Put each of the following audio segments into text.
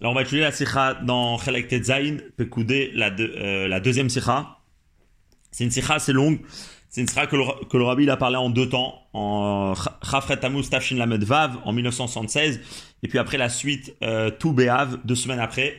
Alors on va étudier la sikha dans Chelek Tetzain, Pekoudé, la, euh, la deuxième sikha. C'est une sikha assez longue. C'est une sikha que le, que le rabbi a parlé en deux temps, en Chafret en 1976, et puis après la suite euh, deux semaines après.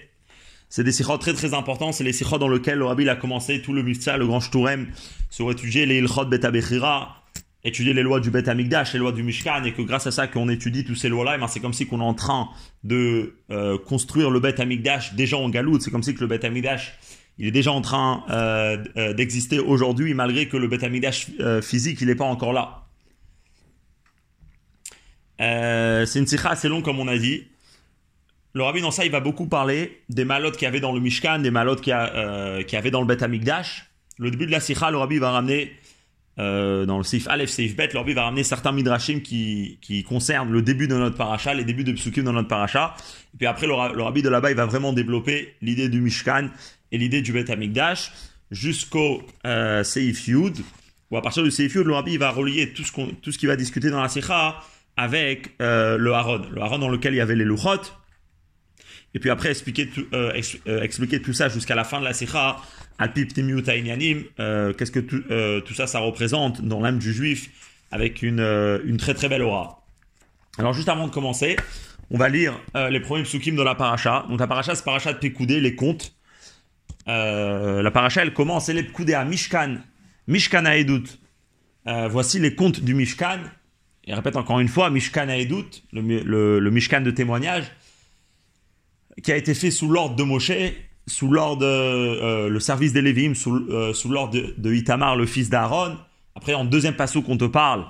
C'est des sikhot très très importants, c'est les sikhot dans lesquels le rabbi a commencé tout le mitzvah, le grand shtourem, sur étudier les ilchot betabechira, étudier les lois du Bet Amigdash, les lois du Mishkan, et que grâce à ça qu'on étudie toutes ces lois-là, ben, c'est comme si qu'on est en train de euh, construire le Bet Amigdash déjà en Galout. C'est comme si que le Bet Amigdash, il est déjà en train euh, euh, d'exister aujourd'hui, malgré que le Bet Amigdash physique, il n'est pas encore là. c'est une sikha assez longue, comme on a dit. Le rabbi dans ça, il va beaucoup parler des malotes qu'il y avait dans le Mishkan, des malotes qu'il y, avait dans le Bet Amigdash. Le début de la sikha, le rabbi va ramener euh, dans le Seif Aleph, Seif Bet, l'Orbi va ramener certains midrashim qui, qui concernent le début de notre paracha, les débuts de Psukim dans notre paracha. Et puis après, le, de là-bas, il va vraiment développer l'idée du Mishkan et l'idée du Bet Amikdash jusqu'au euh, Seif Yud, où à partir du Seif Yud, le Rabbi va relier tout ce, qu'on, tout ce qu'il va discuter dans la Sikha avec euh, le Haron. Le Haron dans lequel il y avait les Luchot. Et puis après, expliquer tout, euh, euh, expliquer tout ça jusqu'à la fin de la Sikha euh, qu'est-ce que euh, tout, ça, ça représente dans l'âme du juif avec une, une, très très belle aura. Alors juste avant de commencer, on va lire les premiers psukim de la paracha. Donc la paracha, c'est paracha de Pekoudé, les contes. la paracha, elle commence, elle est Pekoudé à Mishkan, Mishkan à voici les contes du Mishkan. Et répète encore une fois, Mishkan à Edut, le, le Mishkan de témoignage, qui a été fait sous l'ordre de Moshe sous l'ordre, euh, le service des Lévim, sous, euh, sous l'ordre de, Itamar, le fils d'Aaron. Après, en deuxième passage qu'on te parle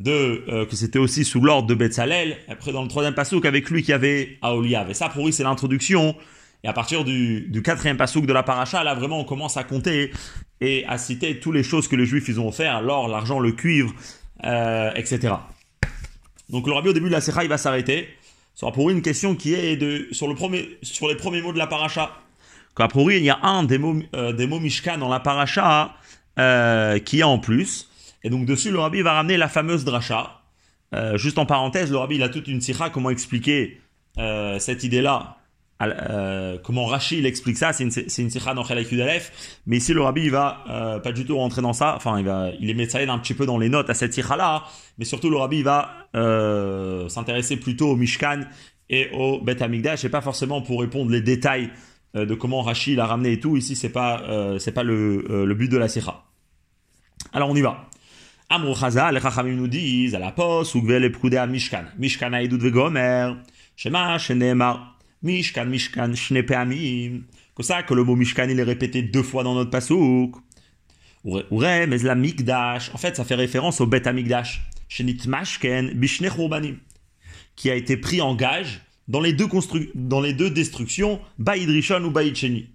de euh, que c'était aussi sous l'ordre de Betzalel. Après, dans le troisième passage avec lui qui avait Aoliav. Et ça, pour lui, c'est l'introduction. Et à partir du, du quatrième passouk de la paracha, là, vraiment, on commence à compter et à citer toutes les choses que les Juifs ils ont offert, l'or, l'argent, le cuivre, etc. Donc, le rabbi, au début de la Secha, il va s'arrêter. Sera pour une question qui est de, sur, le premier, sur les premiers mots de la paracha. Qu'a priori, il y a un des mots, euh, des mots Mishkan dans la paracha euh, qui est en plus. Et donc dessus, le rabbi va ramener la fameuse dracha. Euh, juste en parenthèse, le rabbi a toute une sikha comment expliquer cette idée-là. Euh, comment Rashi il explique ça, c'est une, une sikha dans Aleph. Mais ici, le rabbi il va euh, pas du tout rentrer dans ça. Enfin, il va, il est médecin un petit peu dans les notes à cette sikha-là. Mais surtout, le rabbi il va s'intéresser plutôt au Mishkan et au Bet Amigdash et pas forcément pour répondre les détails euh, de comment Rashi l'a ramené et tout. Ici, c'est pas, euh, pas le, euh, but de la Sikha. Alors, on y va. Amor Chaza, les Chachamim nous disent à la poste, ou prude à Mishkan. Mishkan aïdout vegomer. Shema, shenemar. Mishkan, Mishkan, shne peamim. Comme ça que le mot Mishkan, il est répété deux fois dans notre pasouk. Ure, mais la Mikdash. En fait, ça fait référence au Bet Amigdash. Shenit Mashken, Bishne Qui a été pris en gage dans les deux, destructions, Baïd Rishon ou Baïd Sheni.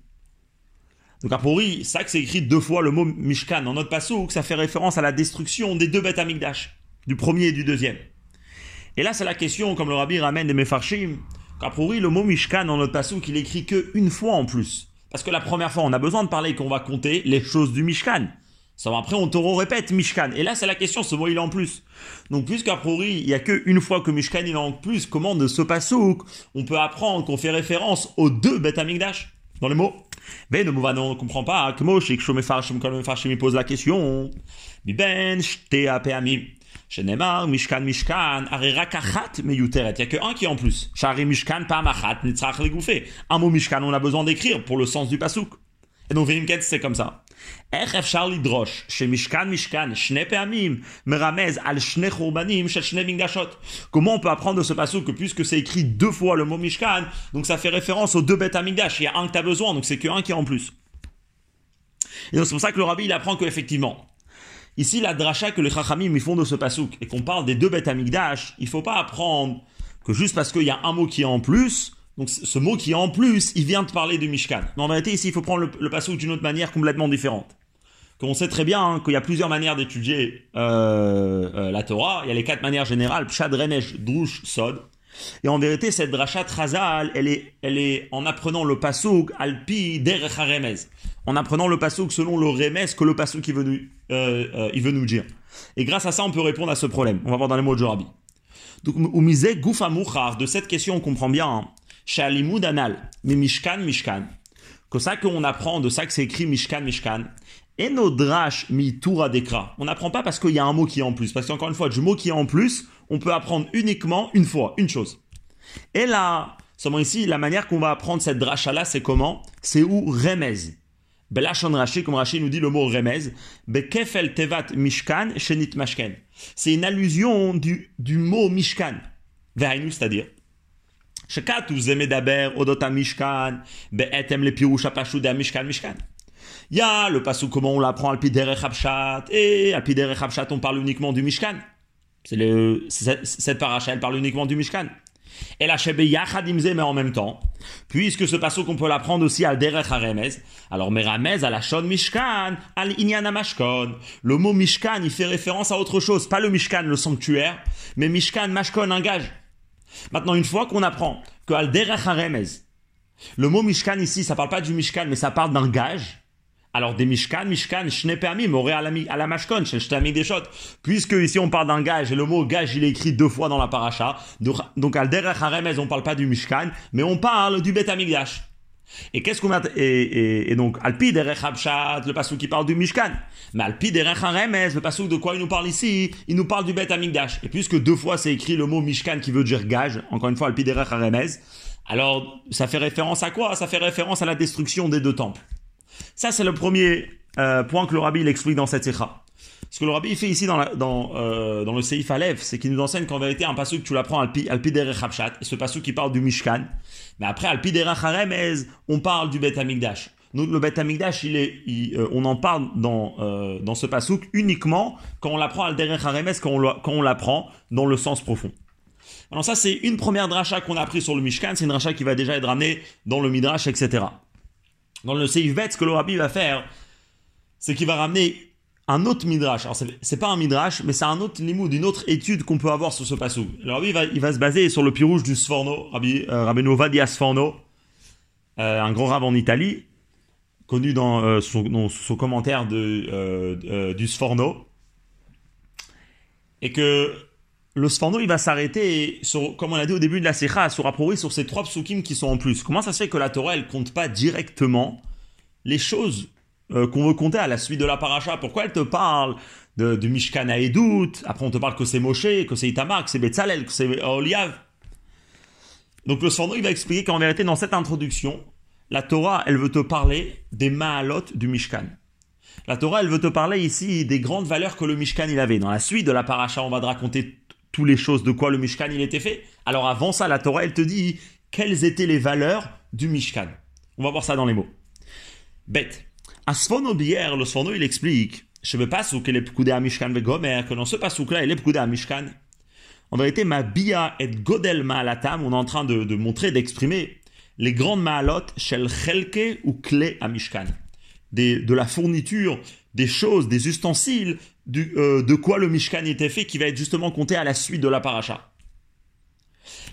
Donc a priori, ça que c'est écrit deux fois le mot Mishkan dans notre que ça fait référence à la destruction des deux bêtes Amigdash, du premier et du deuxième. Et là, c'est la question, comme le rabbi ramène des Mefarshim, qu'a priori, le mot Mishkan dans notre pasouk, il écrit que une fois en plus. Parce que la première fois, on a besoin de parler qu'on va compter les choses du Mishkan. Ça après, on te répète Mishkan. Et là, c'est la question, ce mot, il est en plus. Donc, puisqu'à priori, il n'y a qu'une fois que Mishkan, il est en plus, comment de ce pasouk, on peut apprendre qu'on fait référence aux deux Bet Amigdash dans les mots Ben, ne on ne comprend pas. Que Shomefarshim, quand Mefarshim, il pose la question. Ben, Shtea Peamim. Shenemar, Mishkan, Mishkan, Arera Kachat, Meyuteret. Il n'y a que un qui est en plus. Shari Mishkan, Pamachat, Nitzrach, Legouffé. Un mot Mishkan, on a besoin d'écrire pour le sens du pasouk. Et donc, Vimket, c'est comme ça. Comment on peut apprendre de ce passage que puisque c'est écrit deux fois le mot Mishkan, donc ça fait référence aux deux bêtes Amigdash, il y a un que tu as besoin, donc c'est que un qui est en plus. Et donc c'est pour ça que le rabbi il apprend que effectivement, ici la dracha que les chachamim font de ce pasouk et qu'on parle des deux bêtes Amigdash, il faut pas apprendre que juste parce qu'il y a un mot qui est en plus, donc ce mot qui est en plus, il vient de parler de Mishkan. Mais en vérité, ici, il faut prendre le, le d'une autre manière complètement différente. Qu'on sait très bien hein, qu'il y a plusieurs manières d'étudier euh, euh, la Torah. Il y a les quatre manières générales, Pshad, Renesh, Drush, Sod. Et en vérité, cette Drachat Razal, elle est, elle est en apprenant le Pasuk, Alpi, Derech. En apprenant le Pasuk selon le Remez que le Pasuk il veut, nous, euh, il veut nous dire. Et grâce à ça, on peut répondre à ce problème. On va voir dans les mots de Jorabi. Donc, goufa de cette question, on comprend bien, hein. Shalimud anal, mais mishkan, mishkan. Que ça qu'on apprend, de ça que c'est écrit mishkan, mishkan. Et nos drash mi touradekra. On n'apprend pas parce qu'il y a un mot qui est en plus. Parce qu'encore une fois, du mot qui est en plus, on peut apprendre uniquement une fois, une chose. Et là, seulement ici, la manière qu'on va apprendre cette dracha là, c'est comment? C'est où? Remez. Belachon Rashi, comme Rashi nous dit le mot remez, bekefel tevat mishkan shenit mashken. C'est une allusion du, du mot mishkan. Verhainu, c'est-à-dire. Shekatu zemedaber odota mishkan, be'etem le pirush apashu mishkan. Il y a le passou comment on l'apprend al derech Habshat, et al derech Habshat on parle uniquement du Mishkan. C'est le, cette paracha elle parle uniquement du Mishkan. Et la Yachadimze, mais en même temps, puisque ce passou qu'on peut l'apprendre aussi al derech Haremez, alors Meramez à la Shon Mishkan, al Inyana Mashkon. Le mot Mishkan il fait référence à autre chose, pas le Mishkan, le sanctuaire, mais Mishkan, Mashkon, un gage. Maintenant, une fois qu'on apprend que al derech Haremez, le mot Mishkan ici, ça parle pas du Mishkan, mais ça parle d'un gage, alors des Mishkan, Mishkan, permis, m'aurait à la, Mashkon, je des shots. Puisque ici on parle d'un gage, et le mot gage il est écrit deux fois dans la paracha. Donc, al derech on parle pas du Mishkan, mais on parle du Bet Amigdash. Et qu'est-ce qu'on a et, et, donc alpi derech le passou qui parle du Mishkan. Mais alpi derech le passou de quoi il nous parle ici? Il nous parle du Bet Amigdash. Et puisque deux fois c'est écrit le mot Mishkan qui veut dire gage, encore une fois alpi derech alors ça fait référence à quoi? Ça fait référence à la destruction des deux temples. Ça, c'est le premier euh, point que le rabbi il explique dans cette sikha. Ce que le rabbi fait ici euh, dans le Seif Alev, c'est qu'il nous enseigne qu'en vérité, un passage tu l'apprends al Derech Habshat, et ce passage qui parle du Mishkan, mais après al Derech Haremez, on parle du Bet Amigdash. Donc le Bet Amigdash, il est, euh, on en parle dans, ce pasuk uniquement quand on l'apprend al Derech Haremez, quand on l'apprend dans le sens profond. Alors ça, c'est une première dracha qu'on a appris sur le Mishkan, c'est une dracha qui va déjà être ramenée dans le Midrash, etc. Dans le Seif Bet, ce que le rabbi va faire, c'est qu'il va ramener un autre midrash. Alors, c'est pas un midrash, mais c'est un autre limoud, une autre étude qu'on peut avoir sur ce passou. Le rabbi va, il va se baser sur le pirouge du Sforno, rabbi, euh, Rabbeinu Vadia Sforno, euh, un grand rab en Italie, connu dans, euh, son, commentaire euh, du Sforno. Et que le Sforno, il va s'arrêter, sur, comme on l'a dit au début de la Secha, sur Aprori, sur ces trois psukim qui sont en plus. Comment ça se fait que la Torah, elle compte pas directement les choses euh, qu'on veut compter à la suite de la paracha? Pourquoi elle te parle de, Mishkan à Edout? Après, on te parle que c'est Moshe, que c'est Itamar, que c'est Betzalel, que c'est Oliav. Donc le Sforno, il va expliquer qu'en vérité, dans cette introduction, la Torah, elle veut te parler des Mahalot du Mishkan. La Torah, elle veut te parler ici des grandes valeurs que le Mishkan il avait. Dans la suite de la paracha, on va te raconter toutes les choses de quoi le Mishkan il était fait. Alors avant ça, la Torah elle te dit quelles étaient les valeurs du Mishkan. On va voir ça dans les mots. Bête. Asfono bière, le Sfono il explique. Je veux pas qu'il est pkoudé à Mishkan Gomer, que dans ce pasouk là il est pkoudé à Mishkan. En vérité, ma bia et godel maalatam, on est en train de, montrer, d'exprimer les grandes maalot shel chelke ou clé à Mishkan. de la fourniture, des choses, des ustensiles euh, de quoi le Mishkan était fait, qui va être justement compté à la suite de la paracha.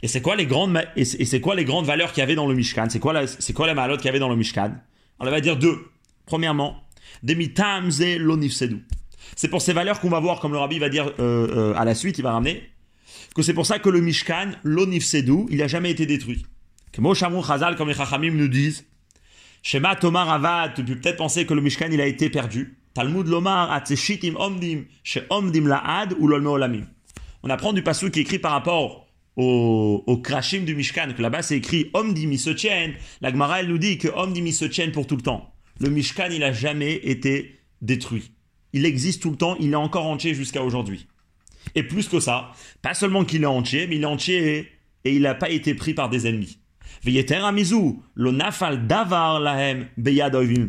Et c'est quoi les grandes et c'est quoi les grandes valeurs qu'il y avait dans le Mishkan? C'est quoi la, c'est quoi la qu'il y avait dans le Mishkan? On va dire deux. Premièrement, demitamze lonifsedu. C'est pour ces valeurs qu'on va voir, comme le rabbi va dire euh, euh, à la suite, il va ramener, que c'est pour ça que le Mishkan, l'onifsedu, il n'a jamais été détruit. Que Moshamou Chazal, comme les Chachamim nous disent, Shema Tomar Avad, tu peux peut-être penser que le Mishkan, il a été perdu. Talmud Lomar, Omdim, Omdim Laad ou Olamim. On apprend du passou qui est écrit par rapport au, Krashim du Mishkan, que là-bas c'est écrit Omdim il se tienne. La Gemara elle nous dit que Omdim il se tienne pour tout le temps. Le Mishkan il a jamais été détruit. Il existe tout le temps, il est encore entier jusqu'à aujourd'hui. Et plus que ça, pas seulement qu'il est entier, mais il est entier et il n'a pas été pris par des ennemis.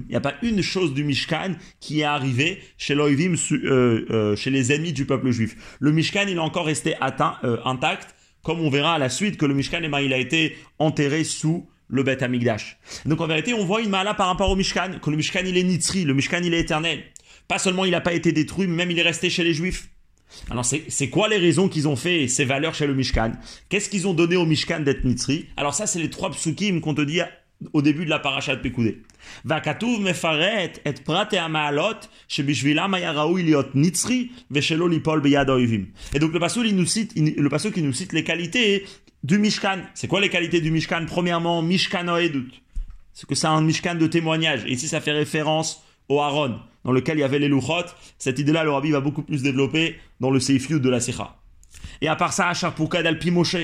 Il n'y a pas une chose du Mishkan qui est arrivée euh, euh, chez les ennemis du peuple juif. Le Mishkan, il est encore resté euh, intact, comme on verra à la suite que le Mishkan, eh ben, a été enterré sous le Beth Amigdash. Donc en vérité, on voit une mala par rapport au Mishkan, que le Mishkan, il est nitzri, le Mishkan, il est éternel. Pas seulement il n'a pas été détruit, même il est resté chez les Juifs. Alors, c'est quoi les raisons qu'ils ont fait ces valeurs chez le Mishkan? Qu'est-ce qu'ils ont donné au Mishkan d'être Mitzri Alors, ça, c'est les trois psukim qu'on te dit au début de la paracha de Pekoudé. Et et donc le passage le qui nous cite les qualités du Mishkan. C'est quoi les qualités du Mishkan? Premièrement, Mishkan oedut. C'est que c'est un Mishkan de témoignage. Et ici ça fait référence au Aaron dans lequel il y avait les Luchot. Cette idée-là, le va beaucoup plus développer dans le Seif Yud de la Sikha. Et à part ça, Acharpouka d'Alpi Moshe.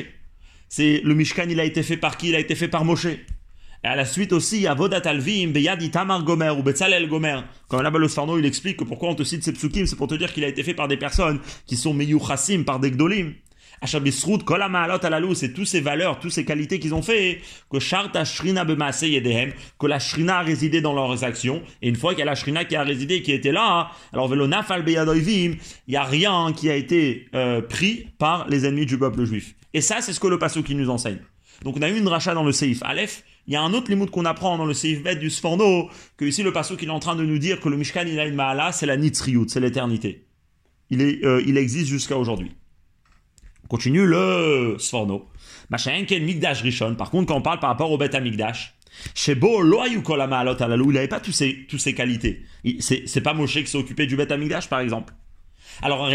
C'est le Mishkan, il a été fait par qui? Il a été fait par Moshe. Et à la suite aussi, Avodat Alvim, Beyad Itamar Gomer ou Betzalel Gomer. Comme là-bas le Sfarno, il explique que pourquoi on te cite ces psukim, c'est pour te dire qu'il a été fait par des personnes qui sont Meyuchasim, par des Gdolim. Achabisrut, Kol Ma'alot Alalou, c'est toutes ces valeurs, toutes ces qualités qu'ils ont fait, que Sharta Shrina Bemaase Yedehem, que la Shrina a résidé dans leurs actions, et une fois qu'il y a la Shrina qui a résidé, qui était là, alors Velonaf Al il n'y a rien qui a été euh, pris par les ennemis du peuple juif. Et ça, c'est ce que le Passou qui nous enseigne. Donc on a eu une rachat dans le Seif Aleph, il y a un autre limoud qu'on apprend dans le Seif Bet du Sforno, que ici le Passou qui est en train de nous dire que le Mishkan il a une Mahala, c'est la Nitzriyut, c'est l'éternité. Euh, il existe jusqu'à aujourd'hui. On continue le Sforno. Machenken Migdash Rishon, par contre quand on parle par rapport au Bet Amigdash, Shebo Loayu Ma'alot Alalou, il n'avait pas toutes ces, toutes ces qualités. C'est, pas Moshe qui s'est occupé du Bet Amigdash par exemple. Alors,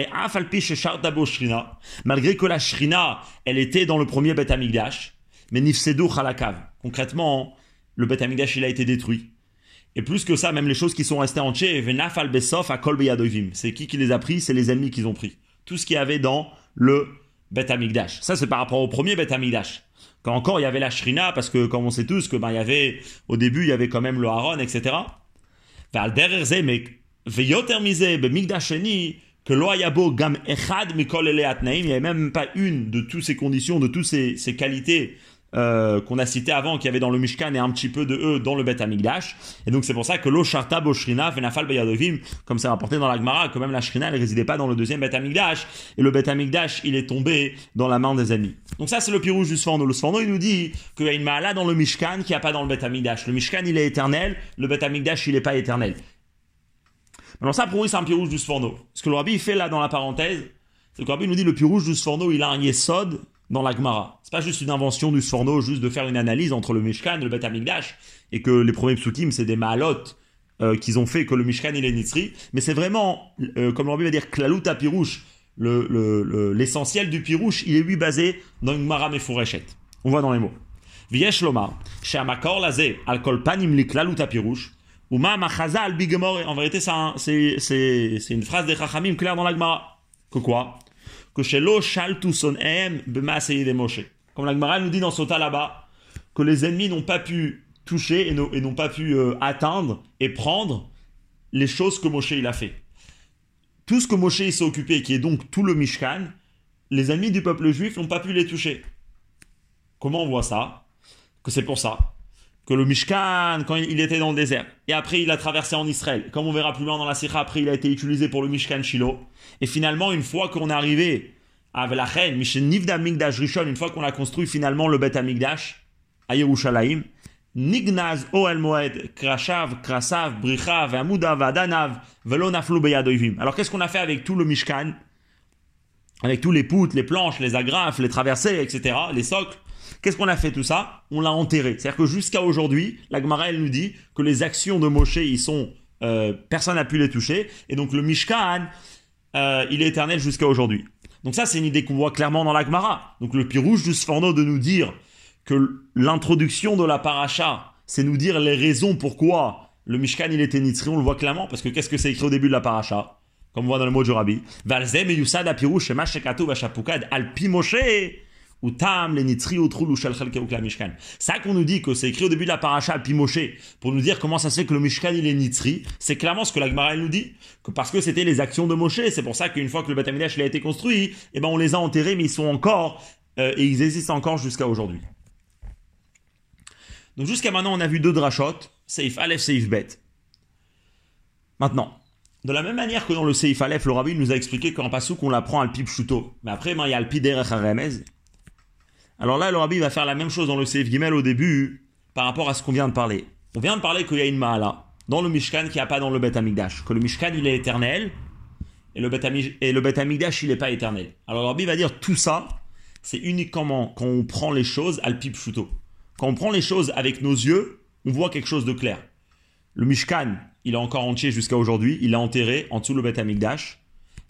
malgré que la Shrina, elle était dans le premier Bet Amigdash, mais Nifsedou Chalakav. Concrètement, le Bet Amigdash, il a été détruit. Et plus que ça, même les choses qui sont restées entières, Venaf Besof à Kol C'est qui qui les a pris? C'est les ennemis qu'ils ont pris. Tout ce qu'il y avait dans le Ça, c'est par rapport au premier Bet Amigdash. Quand encore il y avait la Shrina, parce que comme on sait tous que ben, il y avait, au début, il y avait quand même le Haron, etc. mais que l'Oyabo Gam Echad Mikol il n'y avait même pas une de toutes ces conditions, de toutes ces, ces qualités euh, qu'on a cité avant, qui avait dans le Mishkan et un petit peu de eux dans le Bet Amigdash. Et donc c'est pour ça que lo Sharta Boshrina Venafal Beyadovim, comme c'est rapporté dans la Gemara, que même la Shrina elle résidait pas dans le deuxième Bet Amigdash, et le Bet Amigdash il est tombé dans la main des ennemis. Donc ça c'est le pirouge du Sforno. Le Sforno il nous dit qu'il y a une Mahala dans le Mishkan qui n'y a pas dans le Bet Amigdash. Le Mishkan il est éternel, le Bet Amigdash il n'est pas éternel. Maintenant ça pour lui c'est un pirouge du Sforno. Ce que le Rabbi fait là dans la parenthèse, c'est que le Rabbi nous dit le pirouge du Sforno il a un Yesod dans la Gemara. C'est pas juste une invention du Sforno, juste de faire une analyse entre le Mishkan et le Bet Amigdash, et que les premiers psukim, c'est des Mahalot euh, qu'ils ont fait, que le Mishkan il est Nitzri, mais c'est vraiment, euh, comme l'Orbi va dire, Klalut Pirouche, l'essentiel le, du Pirouche, il est lui basé dans une Gemara Mefureshet. On voit dans les mots. Viesh Lomar, Sheamakor Lazé, Al Kolpanim li Klalut Pirouche, ou Ma Machaza. En vérité, c'est une phrase des Chachamim claire dans la Gemara. Que quoi? Que chez Moshe. Comme la Gemara nous dit dans Sota là-bas, que les ennemis n'ont pas pu toucher et n'ont pas pu euh, atteindre et prendre les choses que Moshe il a fait. Tout ce que Moshe s'est occupé, qui est donc tout le Mishkan, les ennemis du peuple juif n'ont pas pu les toucher. Comment on voit ça? Que c'est pour ça que le Mishkan, quand il était dans le désert, et après il a traversé en Israël, comme on verra plus loin dans la Sikha, après il a été utilisé pour le Mishkan Shiloh, et finalement, une fois qu'on est arrivé à Velachen, Nivda Migdash Rishon, une fois qu'on a construit finalement le Bet Amigdash, à Yerushalayim, Nignaz Oel Moed, Krashav, Krasav, Brichav, Amudav, Adanav, Velonaflu Beyadoivim. Alors qu'est-ce qu'on a fait avec tout le Mishkan? Avec tous les poutres, les planches, les agrafes, les traversées, etc., les socles? Qu'est-ce qu'on a fait tout ça On l'a enterré. C'est-à-dire que jusqu'à aujourd'hui, la Gemara, elle nous dit que les actions de Moshe, ils sont, euh, personne n'a pu les toucher. Et donc le Mishkan, euh, il est éternel jusqu'à aujourd'hui. Donc ça, c'est une idée qu'on voit clairement dans la Gemara. Donc le pirouge du Sforno de nous dire que l'introduction de la paracha, c'est nous dire les raisons pourquoi le Mishkan, il était nitzri, on le voit clairement, parce que qu'est-ce que c'est écrit au début de la paracha Comme on voit dans le mot du Rabbi. Valzem et Yusad apirouche al Moshe ou tam les nitri ou mishkan. Ça qu'on nous dit que c'est écrit au début de la paracha al Moshe pour nous dire comment ça se fait que le mishkan il est nitri, c'est clairement ce que la Gemara nous dit que parce que c'était les actions de Moshe, c'est pour ça qu'une fois que le Beth a été construit, eh ben on les a enterrés mais ils sont encore euh, et ils existent encore jusqu'à aujourd'hui. Donc jusqu'à maintenant on a vu deux drachot, Seif Aleph, Seif Bet. Maintenant, de la même manière que dans le Seif Aleph, le Rabbi nous a expliqué qu'en pasouk on l'apprend al Shuto, mais après ben, il y a al Piderech Remez alors là, le rabbi va faire la même chose dans le Seif Gimel au début par rapport à ce qu'on vient de parler. On vient de parler qu'il y a une Mahala dans le Mishkan qui n'y a pas dans le Bet Amigdash. Que le Mishkan il est éternel et le Bet, Bet Amigdash il n'est pas éternel. Alors le rabbi va dire tout ça, c'est uniquement quand on prend les choses al pip shuto. Quand on prend les choses avec nos yeux, on voit quelque chose de clair. Le Mishkan, il est encore entier jusqu'à aujourd'hui, il est enterré en dessous le Beth Amikdash.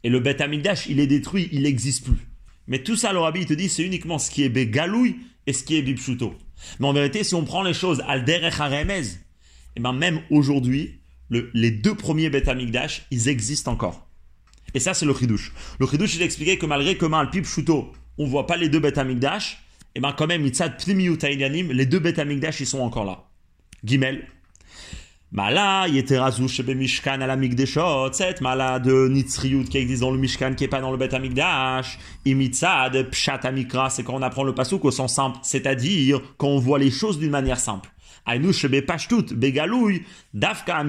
Et le Beth Amikdash, il est détruit, il n'existe plus. Mais tout ça, le rabbi, il te dit, c'est uniquement ce qui est Begalouille et ce qui est Bipshuto. Mais en vérité, si on prend les choses al derech et eh ben même aujourd'hui, les deux premiers Beth Amikdash, ils existent encore. Et ça, c'est le Chidouche. Le Chidouche, il expliquait que malgré que al Pipshuto, on voit pas les deux Beth Amikdash, et eh ben quand même, les deux Beth Amikdash, ils sont encore là. Gimel, Mala, Yeterazu Shebe Mishkan à la Migdeshot, cette mala de Nitzriyut qui existe dans le Mishkan qui est pas dans le Bet Amigdash, Imitzad, Pshat Amikra, c'est quand on apprend le pasuk au sens simple, c'est-à-dire quand on voit les choses d'une manière simple. Dafka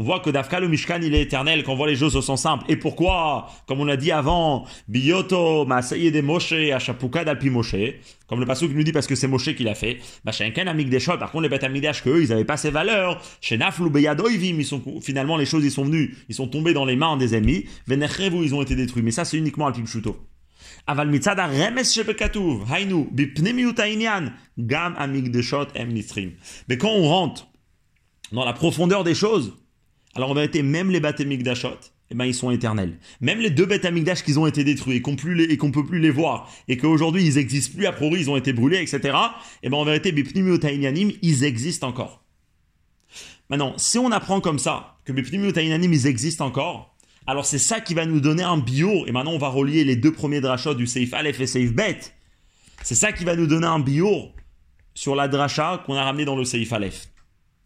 on voit que Dafka le Mishkan il est éternel, qu'on voit les choses sont simples. Et pourquoi Comme on l'a dit avant, Biyoto, de Moshe, d'Alpi Moshe, comme le qui nous dit parce que c'est Moshe qui l'a fait. Bah, chez un Amik des par contre les bêtes Amigdash qu'eux, ils n'avaient pas ces valeurs. Chez Naflu Beyadoivim, finalement les choses ils sont venues, ils sont tombés dans les mains des ennemis. Venechevu, ils ont été détruits. Mais ça c'est uniquement Alpi. Aval mitzad remes shebekatuv, hainu, bipnemiut gam amigdeshot em nitrim. Mais quand on rentre dans la profondeur des choses, alors en vérité, même les bêtes d'Achot, eh ben, ils sont éternels. Même les deux bêtes amigdash qui ont été détruits et qu'on ne peut plus les voir, et qu'aujourd'hui ils n'existent plus, a priori ils ont été brûlés, etc., eh ben, en vérité, ils existent encore. Maintenant, si on apprend comme ça, que Bipnimiotainanim, ils existent encore, alors c'est ça qui va nous donner un bio, et maintenant on va relier les deux premiers drachas du Seif Aleph et Seif Bet. C'est ça qui va nous donner un bio sur la dracha qu'on a ramené dans le Seif Aleph,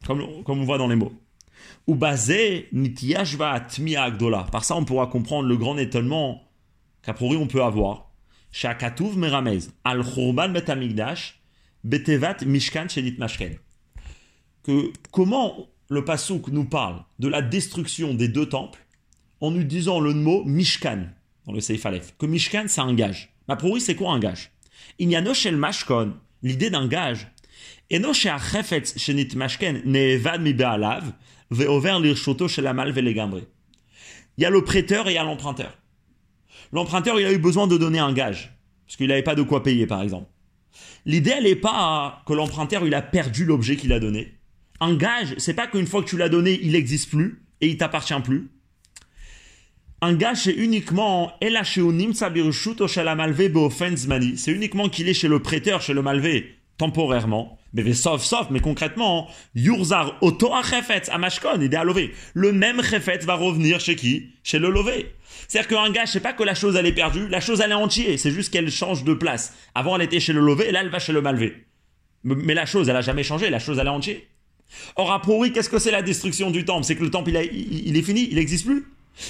comme, comme on voit dans les mots. Ou basé nitiyashva atmiya agdola. Par ça, on pourra comprendre le grand étonnement qu'a priori on peut avoir. Shakatuv meramez al churban betamigdash betevat mishkan shenit mashken. Que comment le pasuk nous parle de la destruction des deux temples en nous disant le mot mishkan dans le Seif Aleph. Que mishkan c'est un gage. Ma priori c'est quoi un gage? Il y a no shel mashkon, l'idée d'un gage. Et no shenit mashken ne'evad mi be'alav chez la Il y a le prêteur et il y a l'emprunteur. L'emprunteur, il a eu besoin de donner un gage, parce qu'il n'avait pas de quoi payer, par exemple. L'idée, elle n'est pas que l'emprunteur, il a perdu l'objet qu'il a donné. Un gage, c'est pas qu'une fois que tu l'as donné, il n'existe plus et il t'appartient plus. Un gage, c'est uniquement c'est uniquement qu'il est chez le prêteur, chez le malvé, temporairement. Mais sauf, sauf, mais concrètement, Yurzar Oto à Mashkon, il est. Le même Chefet va revenir chez qui? Chez le Lové. C'est-à-dire qu'un gars, sais pas que la chose elle est perdue, la chose elle est entière, c'est juste qu'elle change de place. Avant elle était chez le Lové, et là elle va chez le Malvé. Mais la chose elle a jamais changé, la chose elle est entière. Or a priori, qu'est-ce que c'est la destruction du temple? C'est que le temple il, il, est fini, il n'existe plus?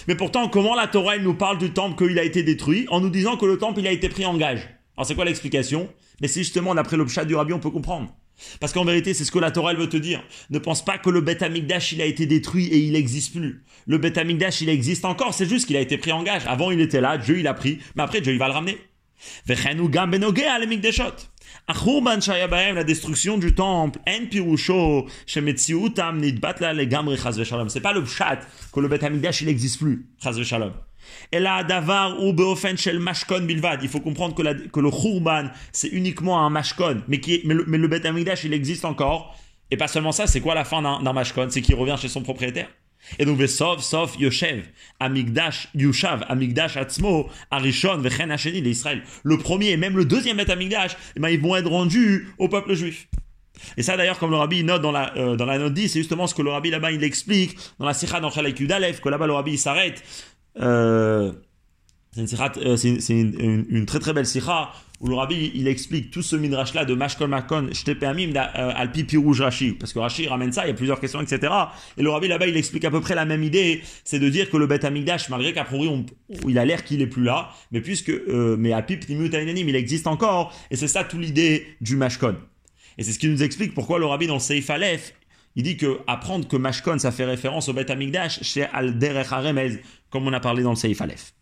Mais pourtant, comment la Torah elle nous parle du temple qu'il a été détruit en nous disant que le temple il a été pris en gage Alors c'est quoi l'explication Mais c'est justement d'après le chat du rabbi on peut comprendre. Parce qu'en vérité, c'est ce que la Torah veut te dire. Ne pense pas que le Beth Amikdash, il a été détruit et il n'existe plus. Le Beth Amikdash, il existe encore, c'est juste qu'il a été pris en gage. Avant, il était là, Dieu, il a pris, mais après, Dieu, il va le ramener. La destruction du temple, c'est pas le chat que le Beth Amikdash, il n'existe plus. Et là, davar ou beofen shel mashkon bilvad. Il faut comprendre que, que le khurban, c'est uniquement un mashkon, mais, qui mais le, mais le il existe encore. Et pas seulement ça, c'est quoi la fin d'un mashkon? C'est qu'il revient chez son propriétaire? Et donc, sauf, sauf, Yoshev, Amigdash, Yushav, Amigdash, Atzmo, Arishon, Vechen Hasheni, l'Israël. Le premier et même le deuxième Bet Amigdash, eh ben, ils vont être rendus au peuple juif. Et ça d'ailleurs, comme le rabbi note dans la, euh, dans la note 10, c'est justement ce que le rabbi là-bas il explique dans la sikha dans Yudalef, que là-bas le rabbi s'arrête euh, c'est une, une, très très belle sikha où le rabbi il explique tout ce midrash là de Mashkol Makon Shtepamim euh, Alpi Pirouj Rashi. Parce que Rashi ramène ça il y a plusieurs questions etc et le rabbi là-bas il explique à peu près la même idée c'est de dire que le Bet Amigdash malgré qu'à priori il a l'air qu'il est plus là mais puisque euh, mais Alpi il existe encore et c'est ça toute l'idée du Mashkon. Et c'est ce qui nous explique pourquoi le rabbi dans le Seif Aleph il dit que apprendre que Mashkon ça fait référence au Bet Amigdash chez Al Derech comme on a parlé dans le Seif Aleph.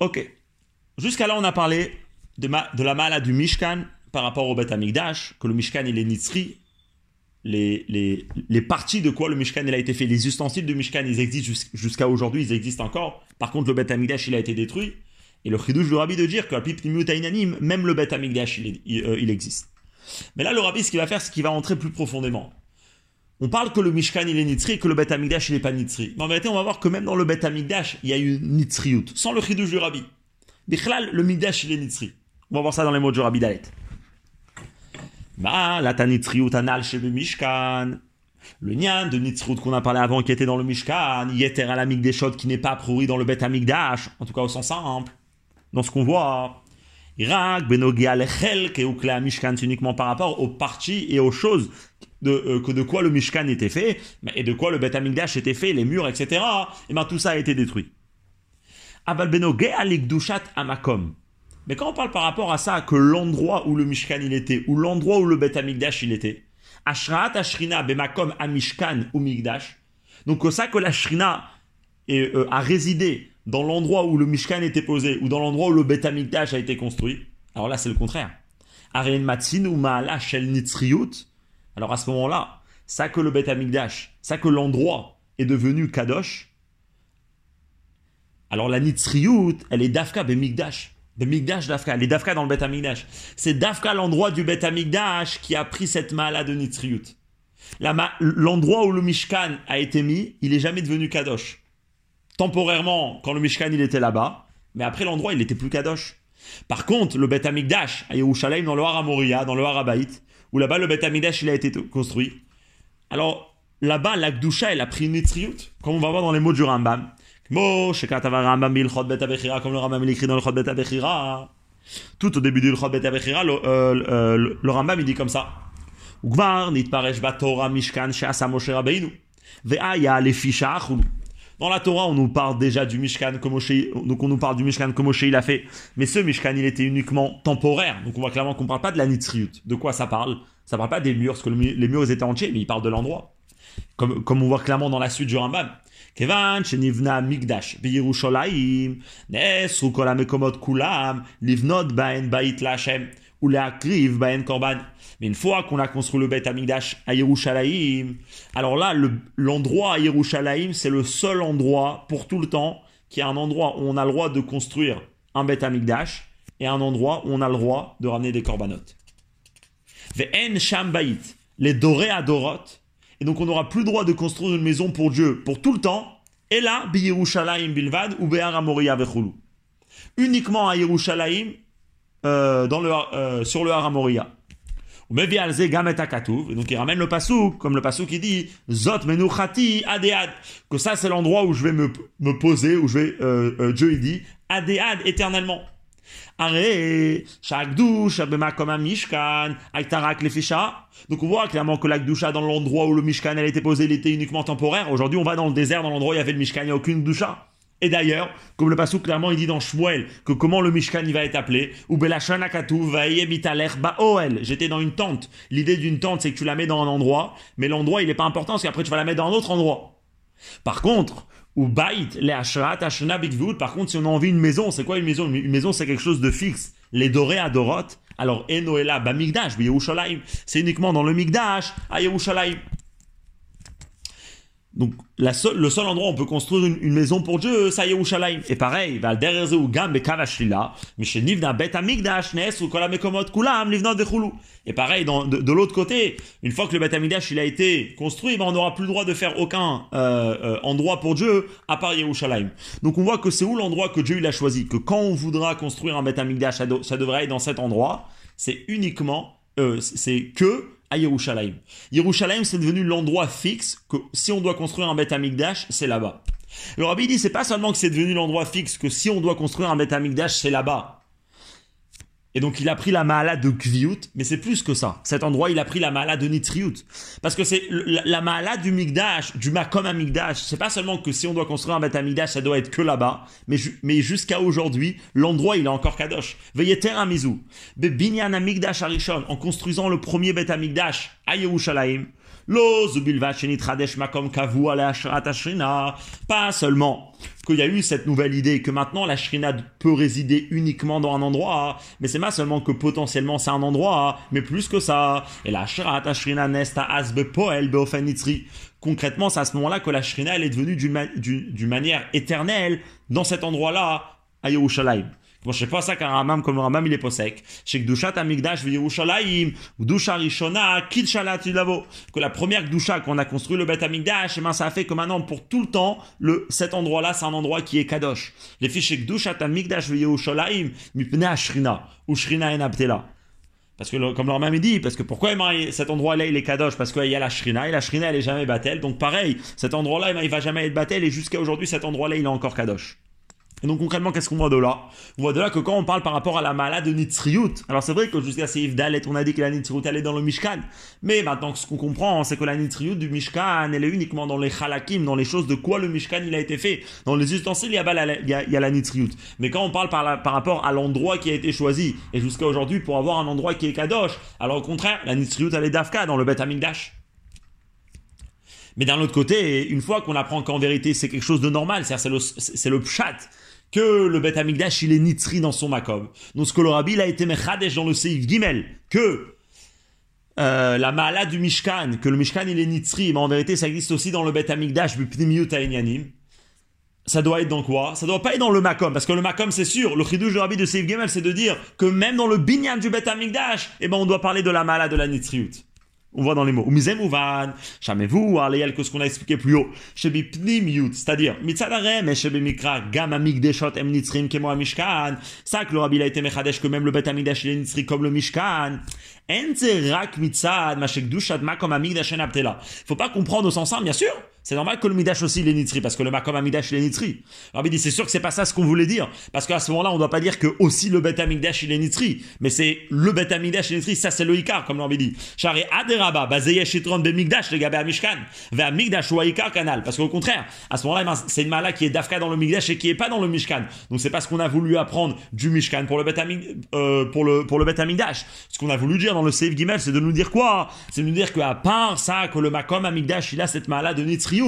Ok. Jusqu'à là, on a parlé de, la mala du Mishkan par rapport au Bet Amigdash, que le Mishkan il est Nitzri. Les, les, les, parties de quoi le Mishkan il a été fait, les ustensiles du Mishkan ils existent jusqu'à aujourd'hui, ils existent encore. Par contre, le Bet Amigdash il a été détruit. Et le chidouche du rabbi de dire que même le Bet Amigdash, il, il, euh, il, existe. Mais là, le rabbi, ce qu'il va faire, c'est qu'il va entrer plus profondément. On parle que le Mishkan, il est nitzri et que le Bet Amigdash, il n'est pas nitzri. Mais en vérité, on va voir que même dans le Bet Amigdash, il y a une nitzriout, sans le chidouche du rabbi. Le Migdash, il est nitzri. On va voir ça dans les mots du rabbi Dalet. Bah, la tanitzriout anal chez le Mishkan. Le nian de Nitzrut qu'on a parlé avant, qui était dans le Mishkan, Yeter à choses qui n'est pas pourri dans le Bet Amigdash, en tout cas au sens simple, dans ce qu'on voit. Irak, Benogia, Lechel, Keukle Mishkan, c'est uniquement par rapport aux parties et aux choses de, euh, que de quoi le Mishkan était fait, et de quoi le Bet Amigdash était fait, les murs, etc. Et bien tout ça a été détruit. Mais quand on parle par rapport à ça, que l'endroit où le Mishkan il était, ou l'endroit où le Bet Amigdash il était, Ashraat Ashrina Bemakom Amishkan ou Migdash. Donc ça que la Shrina euh, a résidé dans l'endroit où le Mishkan était posé ou dans l'endroit où le Bet Amigdash a été construit. Alors là c'est le contraire. Aren Matzin ou Maala Shel Nitzriut. Alors à ce moment-là, ça que le Bet Amigdash, ça que l'endroit est devenu Kadosh. Alors la Nitzriut, elle est Dafka Bemigdash de Migdash Dafka, les Dafka dans le Bet Amigdash. C'est Dafka l'endroit du Bet Amigdash qui a pris cette mala de Nitzriut. L'endroit où le Mishkan a été mis, il est jamais devenu Kadosh. Temporairement, quand le Mishkan il était là-bas, mais après l'endroit il n'était plus Kadosh. Par contre, le Bet Amigdash à Yerushalayim, dans le Har Moria, dans le Har où là-bas le Bet Amigdash il a été construit. Alors là-bas, l'Akdusha elle a pris une Nitzriut, comme on va voir dans les mots du Rambam. Comme le Rambam écrit dans le Chod Bet Tout au début du Chod Bet le, euh, euh, le Rambam il dit comme ça. Ugmar nitparesh batora mishkan she'asa Moshe Rabbeinu. Ve'aya lefisha dans la Torah, on nous parle déjà du Mishkan que Moshe, donc on nous parle du Mishkan il a fait, mais ce Mishkan il était uniquement temporaire, donc on voit clairement qu'on ne parle pas de la Nitzriut. De quoi ça parle? Ça ne parle pas des murs, parce que les murs étaient entiers, mais il parle de l'endroit. Comme, comme on voit clairement dans la suite du Rambam. Mais une fois qu'on a construit le Beth Amigdash à Yerushalayim, alors là, l'endroit à Yerushalayim, c'est le seul endroit pour tout le temps qui est un endroit où on a le droit de construire un Beth Amigdash et un endroit où on a le droit de ramener des corbanotes. Ve'en sham les dorés à Dorot, et donc on n'aura plus le droit de construire une maison pour Dieu pour tout le temps. Et là, Yerushalayim bilvad ou vechulu. Uniquement à Yerushalayim, euh, dans le, euh, sur le Haramoria. Donc il ramène le pasou, comme le pasou qui dit Zot menuchati adead. Que ça c'est l'endroit où je vais me, me poser, où je vais, euh, euh Dieu il dit, adead éternellement. Donc on voit clairement que l'Akdusha dans l'endroit où le Mishkan elle était posé, il était uniquement temporaire. Aujourd'hui on va dans le désert, dans l'endroit où il y avait le Mishkan, il n'y a aucune Dusha. Et d'ailleurs, comme le passou clairement il dit dans Shmuel que comment le Mishkan il va être appelé, ou J'étais dans une tente. L'idée d'une tente c'est que tu la mets dans un endroit, mais l'endroit il n'est pas important parce qu'après tu vas la mettre dans un autre endroit. Par contre, ou bait, les ashrat, ashna Par contre, si on a envie d'une maison, c'est quoi une maison? Une maison, c'est quelque chose de fixe. Les dorés à Dorot. Alors, Enoela, Bamigdash, C'est uniquement dans le Migdash, à Yerushalayim. Donc, le seul endroit où on peut construire une, maison pour Dieu, c'est Yerushalayim. Et pareil. Et pareil, de, l'autre côté, une fois que le bet amigdash il a été construit, ben on n'aura plus le droit de faire aucun euh, euh, endroit pour Dieu à part Yerushalayim. Donc on voit que c'est où l'endroit que Dieu a choisi, que quand on voudra construire un bet amigdash, ça, devrait être dans cet endroit. C'est uniquement, euh, c'est que à Yerushalayim. Yerushalayim, c'est devenu l'endroit fixe que si on doit construire un Beth Amikdash, c'est là-bas. Le rabbi dit, c'est pas seulement que c'est devenu l'endroit fixe que si on doit construire un Beth Amikdash, c'est là-bas. Et donc il a pris la mala de Kviut, mais c'est plus que ça. Cet endroit, il a pris la mala de Nitriut. Parce que c'est la, mala du Migdash, du Makom Amigdash, c'est pas seulement que si on doit construire un Beth Amigdash, ça doit être que là-bas, mais, jusqu'à aujourd'hui, l'endroit, il est encore Kadosh. Veillez terre Mizou. Binyan Amigdash Arishon, en construisant le premier Beth Amigdash à Yerushalayim, pas seulement qu'il y a eu cette nouvelle idée que maintenant la shrina peut résider uniquement dans un endroit, mais c'est pas seulement que potentiellement c'est un endroit, mais plus que ça. Et la shrina nesta asbe poel Concrètement, c'est à ce moment-là que la shrina elle est devenue d'une manière éternelle dans cet endroit-là à Yerushalayim. Bon, je sais pas ça qu'un Ramam comme le Ramam il est pas sec. Chez Gdushat Amigdash Yerushalayim, Gdusha Rishona, Kilshalat Tilavo. Que la première Gdusha qu'on a construit le Bet Amigdash, et eh ben ça a fait que maintenant pour tout le temps, le, cet endroit-là c'est un endroit qui est Kadosh. Les fiches Gdushat Amigdash Yerushalayim, Mipne Ashrina, ou Shrina en Abtela. Parce que, comme le Ramam dit, parce que pourquoi cet endroit-là il est kadosh? Parce qu'il y a la shrina, et la shrina elle est jamais battel. Donc pareil, cet endroit-là il va jamais être battel, et jusqu'à aujourd'hui cet endroit-là il est encore kadosh. Et donc concrètement, qu'est-ce qu'on voit de là? On voit de là que quand on parle par rapport à la malade de Nitzriut, alors c'est vrai que jusqu'à Seif Dalet, on a dit que la Nitzriut elle est dans le Mishkan, mais maintenant ce qu'on comprend, c'est que la Nitzriut du Mishkan, elle est uniquement dans les Halakim, dans les choses de quoi le Mishkan il a été fait. Dans les ustensiles, il y a, la, il. Mais quand on parle par, rapport à l'endroit qui a été choisi, et jusqu'à aujourd'hui pour avoir un endroit qui est Kadosh, alors au contraire, la Nitzriut elle est d'Afka dans le Bet. Mais d'un autre côté, une fois qu'on apprend qu'en vérité c'est quelque chose de normal, c'est le, le pshat, que le Bet Amigdash il est nitri dans son makob. Donc ce que le rabbi il a été mechadesh dans le Seif Gimel, que euh, la mala du Mishkan, que le Mishkan il est nitri, mais en vérité ça existe aussi dans le Bet Amigdash, ça doit être dans quoi? Ça doit pas être dans le makom, parce que le makom c'est sûr, le chidouche du rabbi de Seif Gimel c'est de dire que même dans le binyan du Bet Amigdash, eh ben on doit parler de la mala de la nitriut. On voit dans les mots. Umizem uvan, vous arleyel que ce qu'on a expliqué plus haut. Shebi pnimiut, c'est-à-dire, mitzadare, mais shebi mikra, gam amigdeshot em kemo mishkan. Ça que le rabbi a été mechadesh que même le bet amigdash il est comme le mishkan. Enze rak mitzad, mashek dushad makom amigdash en. Faut pas comprendre au sens simple, bien sûr. C'est normal que le Midash aussi est nitri, parce que le Makom Amidash il est nitri. Alors il dit c'est sûr que c'est pas ça ce qu'on voulait dire, parce qu'à ce moment-là on doit pas dire que aussi le Bet Amidash il est nitri, mais c'est le Bet Amidash il est nitri, ça c'est le Icar comme l'on dit. Charé Aderaba, de Migdash, les gars, Mishkan, vers canal, parce qu'au contraire, à ce moment-là c'est une mala qui est d'Afka dans le Migdash et qui est pas dans le Mishkan. Donc c'est pas ce qu'on a voulu apprendre du Mishkan pour le Bet euh, pour le pour le Amidash. Ce qu'on a voulu dire dans le Seif Gimel, c'est de nous dire quoi? C'est de nous dire qu'à part ça que le Makom Amidash il a cette mala de nitri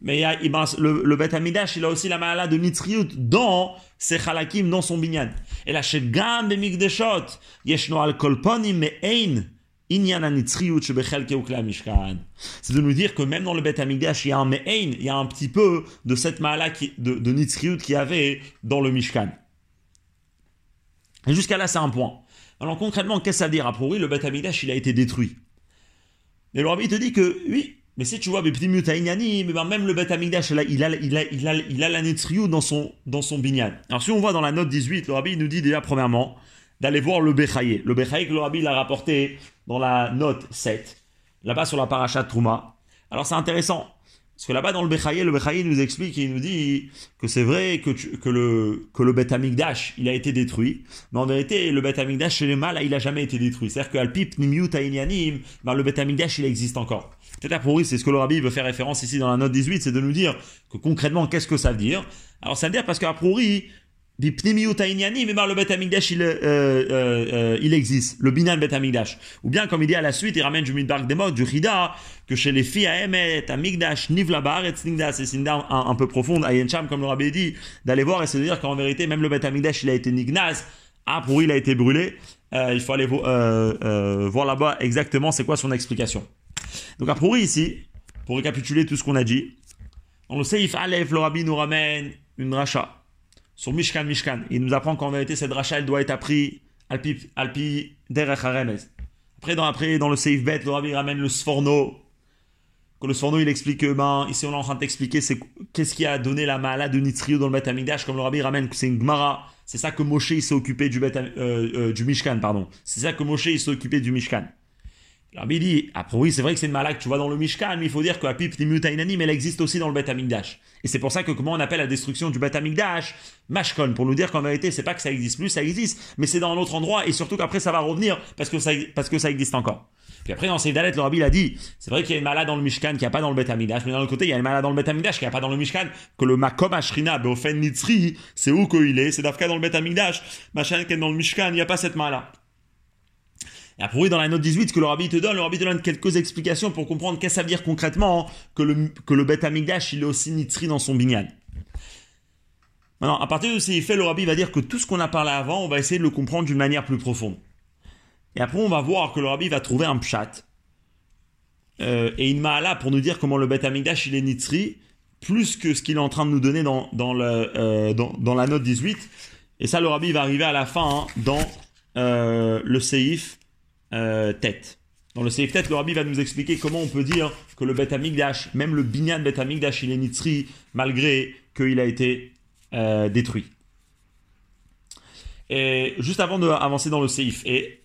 mais il le, le Bet Amidash, il a aussi la malade de Nitriut dans ses chalakim, dans son binyan. Et là, chez Gam Bemikdeshot, yeshno al kolponim me ein, c'est de nous dire que même dans le Bet Amigdash, il y a un Me'ein, il y a un petit peu de cette mala de, de Nitzriut qu'il y avait dans le Mishkan. Et jusqu'à là, c'est un point. Alors concrètement, qu'est-ce veut dire? A priori, le Bet Amigdash, il a été détruit. Et le rabbi te dit que, oui, mais si tu vois, ben, même le Bet Amigdash, il a, il a, il a, il a, il a la Netriou dans son, dans son binyan. Alors si on voit dans la note 18, le rabbi nous dit déjà premièrement d'aller voir le Bechaye. Le Bechaye que le rabbi l'a rapporté dans la note 7, là-bas sur la paracha Trouma. Alors c'est intéressant, parce que là-bas dans le Bechaye, le Bechaye nous explique il nous dit que c'est vrai que, que le, que le Bet Amigdash, il a été détruit, mais en vérité, le Bet Amigdash chez les mâles, il a jamais été détruit. C'est-à-dire que Alpip, Nimiut, ben, le Bet Amigdash, il existe encore. Peut-être c'est ce que le rabbi veut faire référence ici dans la note 18, c'est de nous dire que concrètement, qu'est-ce que ça veut dire? Alors ça veut dire parce qu'à priori, il, euh, euh, euh, il existe, le binan Bet Amigdash. Ou bien comme il dit à la suite, il ramène du Midbark Demot, du Chida, que chez les filles à Emet, Amigdash, Nivla et Nigda, c'est une un, un peu profonde, à Yencham, comme le rabbi dit, d'aller voir et c'est de dire qu'en vérité, même le Bet Amigdash il a été Nignaz, ah, pour il a été brûlé. il faut aller voir là-bas exactement c'est quoi son explication. Donc, a priori, ici, pour récapituler tout ce qu'on a dit, dans le Seif Aleph, le Rabbi nous ramène une racha sur Mishkan Mishkan. Il nous apprend qu'en vérité, cette racha, elle doit être apprise Alpi, Alpi Derech Après, dans, après, dans le Seif Bet, le Rabbi ramène le Sforno. Que le Sforno, il explique que, ben, ici, on est en train d'expliquer c'est qu'est-ce qui a donné la malade de Nitrio dans le Bet Amidash, comme le Rabbi ramène que c'est une Gmara. C'est ça que Moshe, il s'est occupé du, Bet, euh, euh, du Mishkan, pardon. C'est ça que Moshe, il s'est occupé du Mishkan. Alors, il dit, après oui, c'est vrai que c'est une que tu vois dans le Mishkan, mais il faut dire que la pipe mais elle existe aussi dans le Bet Amigdash. Et c'est pour ça que comment on appelle la destruction du Bet Amigdash Mashkon, pour nous dire qu'en vérité, c'est pas que ça existe plus, ça existe, mais c'est dans un autre endroit, et surtout qu'après ça va revenir parce que ça, parce que ça existe encore. Puis après, dans Dalet, le Rabbi a dit, c'est vrai qu'il y a une malade dans le Mishkan qui n'y a pas dans le Bet Amigdash, mais d'un autre côté, il y a une malade dans le Bet Amigdash qui n'y a pas dans le Mishkan, que le Makom Ashrina, Beofen c'est où qu'il est, c'est d'Afka dans le Bet Amigdash, machin qui est dans le Mishkan, il n'y a pas cette malade. Et après, dans la note 18 que le rabbi te donne, le rabbi te donne quelques explications pour comprendre qu'est-ce que ça veut dire concrètement que le, que le Amigdash, il est aussi nitri dans son binyan. Maintenant, à partir de ces faits, le rabbi va dire que tout ce qu'on a parlé avant, on va essayer de le comprendre d'une manière plus profonde. Et après, on va voir que le rabbi va trouver un pshat euh, et une ma'ala pour nous dire comment le Bet Amigdash, il est nitri, plus que ce qu'il est en train de nous donner dans, dans, le, euh, dans, la note 18 Et ça, le rabbi va arriver à la fin hein, dans euh, le Seif euh, tête. Dans le Seif tête, le rabbi va nous expliquer comment on peut dire que le Bet Amigdash, même le binyan Bet Amigdash, il est nitzri malgré qu'il a été euh, détruit. Et juste avant d'avancer dans le Seif, et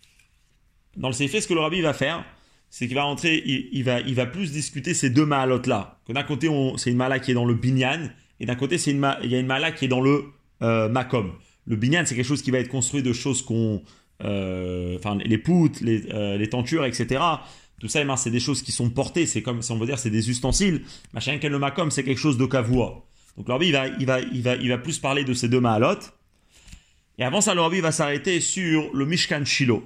dans le Seif, ce que le rabbi va faire, c'est qu'il va rentrer, il, va, il va plus discuter ces deux mahalotes là. Que d'un côté, c'est une mala qui est dans le binyan, et d'un côté, c'est une, il y a une mala qui est dans le makom. Le binyan, c'est quelque chose qui va être construit de choses qu'on euh, enfin les poutres, euh, les, tentures, etc. Tout ça, c'est des choses qui sont portées, c'est comme on veut dire, c'est des ustensiles. Machin le makom, c'est quelque chose de kavoua. Donc l'orbi, il va, il, va, il, va, il va plus parler de ces deux mahalotes. Et avant ça, l'orbi va s'arrêter sur le Mishkan Shiloh.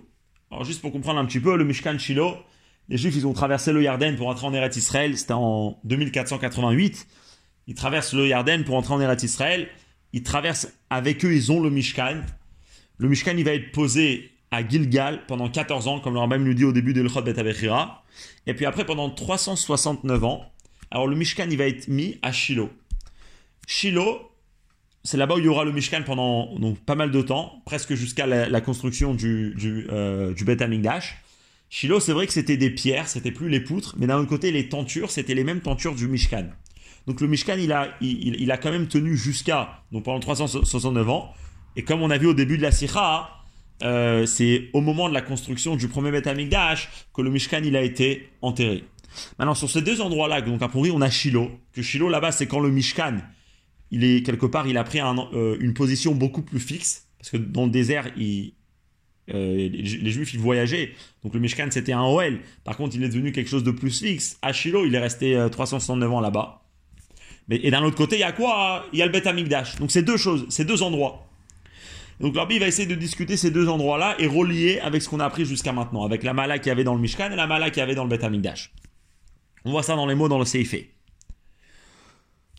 Alors juste pour comprendre un petit peu, le Mishkan Shiloh, les Juifs, ils ont traversé le Yarden pour entrer en Eretz Israël, c'était en 2488. Ils traversent le Yarden pour entrer en Eretz Israël. Ils traversent avec eux, ils ont le Mishkan. Le Mishkan, il va être posé à Gilgal pendant 14 ans, comme le Rambam nous dit au début de l'Echot Bet Et puis après, pendant 369 ans, alors le Mishkan, il va être mis à Shiloh. Shiloh, c'est là-bas où il y aura le Mishkan pendant donc, pas mal de temps, presque jusqu'à la, construction du, du, euh, du Bet. Shiloh, c'est vrai que c'était des pierres, c'était plus les poutres, mais d'un autre côté, les tentures, c'était les mêmes tentures du Mishkan. Donc le Mishkan, il a, il a quand même tenu jusqu'à, donc pendant 369 ans, et comme on a vu au début de la Sikha, euh, c'est au moment de la construction du premier Beth Amikdash que le Mishkan il a été enterré. Maintenant, sur ces deux endroits-là, donc à Pourri, on a Shiloh. Que Shiloh, là-bas, c'est quand le Mishkan, il est quelque part, il a pris euh, une position beaucoup plus fixe. Parce que dans le désert, euh, les, Juifs, ils voyageaient. Donc le Mishkan, c'était un OL. Par contre, il est devenu quelque chose de plus fixe. À Shiloh, il est resté 369 ans là-bas. Et d'un autre côté, il y a quoi? Il y a le Beth Amikdash. Donc c'est deux choses, c'est deux endroits. Donc l'Arbi va essayer de discuter ces deux endroits-là et relier avec ce qu'on a appris jusqu'à maintenant, avec la mala qu'il y avait dans le Mishkan et la mala qu'il y avait dans le Bet Amikdash. On voit ça dans les mots dans le Seifé.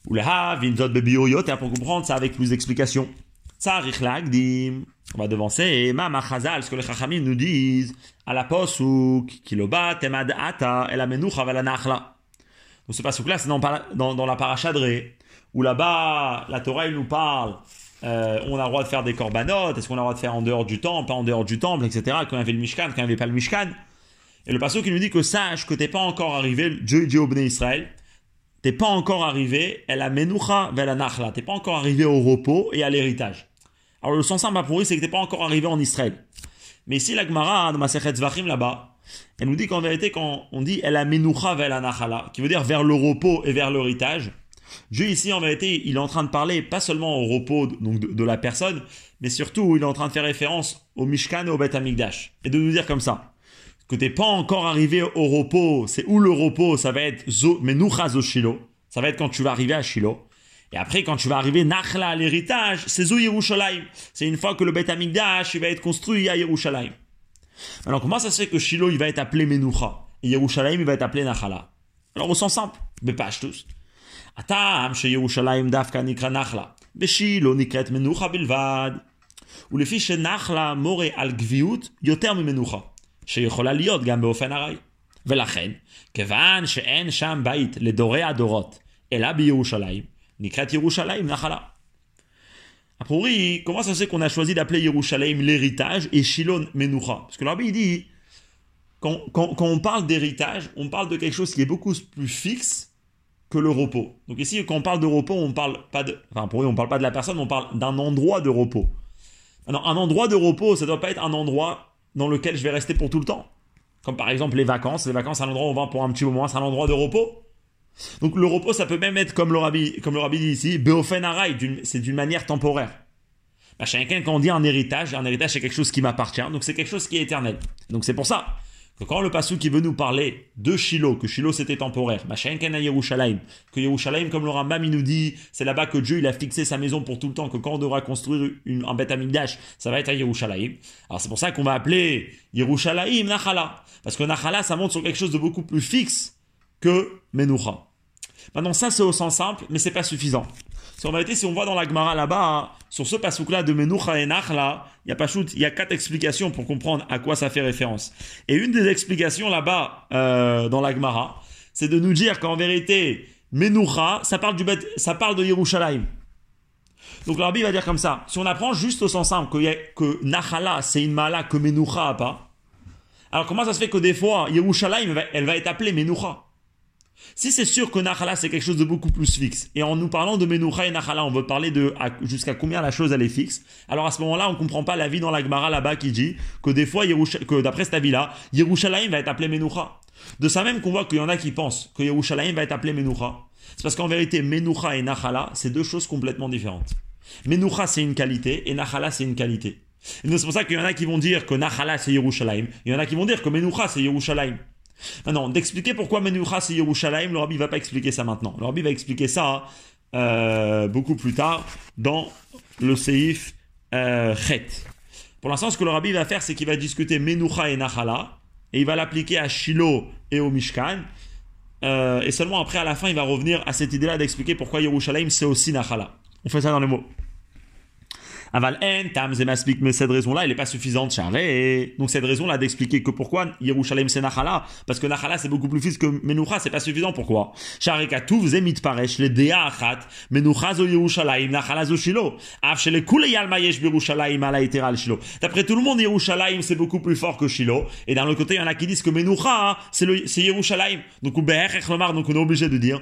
Ou le Ha, Vinzot Bebiyot, et pour comprendre ça avec plus d'explications. On va devancer. Et Mama Chazal, ce que les Chachamim nous disent, à la posuk, kiloba, temad ata, el amenucha nachla. Donc ce pasuk là, c'est dans, la parachadre, où là-bas, la Torah, il nous parle euh, on a le droit de faire des corbanotes, est-ce qu'on a le droit de faire en dehors du temple, pas en dehors du temple, etc. Quand il y avait le Mishkan, quand il n'y avait pas le Mishkan. Et le passage qui nous dit que sache que t'es pas encore arrivé, Dieu dit au Béné Israël, t'es pas encore arrivé, elle a menucha vers la nachla, t'es pas encore arrivé au repos et à l'héritage. Alors le sens simple pour lui, c'est que t'es pas encore arrivé en Israël. Mais ici, la Gemara, dans Masechet Zvachim là-bas, elle nous dit qu'en vérité, quand on dit elle a menucha vers la nachla, qui veut dire vers le repos et vers l'héritage, Dieu ici, en vérité, il est en train de parler pas seulement au repos donc de, la personne, mais surtout il est en train de faire référence au Mishkan et au Beth Amikdash. Et de nous dire comme ça, que t'es pas encore arrivé au repos, c'est où le repos, ça va être Zo, Menucha Shilo, ça va être quand tu vas arriver à Shiloh. Et après, quand tu vas arriver Nachla l'héritage, c'est Zo Yerushalayim. C'est une fois que le Beth Amikdash il va être construit à Yerushalayim. Alors comment ça se fait que Shiloh il va être appelé Menucha? Et Yerushalayim il va être appelé Nachala Alors au sens simple, mais pas tous. הטעם שירושלים דווקא נקרא נחלה, בשילה נקראת מנוחה בלבד, ולפי שנחלה מורה על גביעות יותר ממנוחה, שיכולה להיות גם באופן ארעי. ולכן, כיוון שאין שם בית לדורי הדורות, אלא בירושלים, נקראת ירושלים נחלה. A priori, comment ça se fait qu'on a choisi d'appeler Yerushalayim l'héritage et Shiloh Menucha Parce que l'Arbi dit, quand, quand, quand on parle d'héritage, on parle de quelque chose qui est beaucoup plus fixe que le repos. Donc ici, quand on parle de repos, on parle pas de, enfin pour eux, on parle pas de la personne, on parle d'un endroit de repos. Alors un endroit de repos, ça doit pas être un endroit dans lequel je vais rester pour tout le temps. Comme par exemple les vacances. Les vacances, c'est un endroit où on va pour un petit moment, c'est un endroit de repos. Donc le repos, ça peut même être comme le rabbi, comme le dit ici, beofen c'est d'une manière temporaire. Bah, chacun, quand on dit un héritage, un héritage c'est quelque chose qui m'appartient, donc c'est quelque chose qui est éternel. Donc c'est pour ça que quand le passou qui veut nous parler de Shiloh, que Shiloh c'était temporaire, que Yerushalayim, comme le Rambam il nous dit, c'est là-bas que Dieu il a fixé sa maison pour tout le temps, que quand on devra construire une, un Beth Amikdash, ça va être à Yerushalayim. Alors c'est pour ça qu'on va appeler Yerushalayim Nachala, parce que Nachala ça monte sur quelque chose de beaucoup plus fixe que Menucha. Maintenant ça c'est au sens simple, mais c'est pas suffisant. Si en vérité, si on voit dans la Gemara là-bas, sur ce pasouk-là de Menucha et Nachla, il y a pas il y a quatre explications pour comprendre à quoi ça fait référence. Et une des explications là-bas, euh, dans la Gemara, c'est de nous dire qu'en vérité, Menucha, ça parle du ça parle de Yerushalayim. Donc le rabbi va dire comme ça, si on apprend juste au sens simple que, que Nachala c'est une mala que Menucha a pas, alors comment ça se fait que des fois Yerushalayim elle va être appelée Menucha Si c'est sûr que Nachala c'est quelque chose de beaucoup plus fixe, et en nous parlant de Menucha et Nachala on veut parler de jusqu'à combien la chose elle est fixe, alors à ce moment-là on comprend pas la vie dans la Gemara là-bas qui dit que des fois que d'après cette avis-là, Yerushalayim va être appelé Menucha. De ça même qu'on voit qu'il y en a qui pensent que Yerushalayim va être appelé Menucha. C'est parce qu'en vérité, Menucha et Nachala, c'est deux choses complètement différentes. Menucha, c'est une qualité, et Nachala, c'est une qualité. Et c'est pour ça qu'il y en a qui vont dire que Nachala, c'est Yerushalayim. Il y en a qui vont dire que Menucha, c'est Yerushalayim. Maintenant, d'expliquer pourquoi Menucha, c'est Yerushalayim, le Rabbi va pas expliquer ça maintenant. Le Rabbi va expliquer ça euh, beaucoup plus tard dans le Seif euh, Chet. Pour l'instant, ce que le Rabbi va faire, c'est qu'il va discuter Menucha et Nachala, et il va l'appliquer à Shiloh et au Mishkan. Euh, et seulement après, à la fin, il va revenir à cette idée-là d'expliquer pourquoi Yerushalayim, c'est aussi Nachala. On fait ça dans les mots. Aval en, tam, zemaspik, mais cette raison-là, elle n'est pas suffisante, charé. Donc cette raison-là d'expliquer que pourquoi Yerushalayim c'est Nachala, parce que Nachala c'est beaucoup plus fils que Menucha, c'est pas suffisant, pourquoi? Charé katuv zemit paresh, le dea achat, Menucha zo Yerushalayim, Nachala zo Shilo. Av shele kule yalma yesh birushalayim ala iteral Shilo. D'après tout le monde, Yerushalayim c'est beaucoup plus fort que Shilo. Et d'un autre côté, il y en a qui disent que Menucha, c'est Yerushalayim. Donc, donc on est obligé de dire,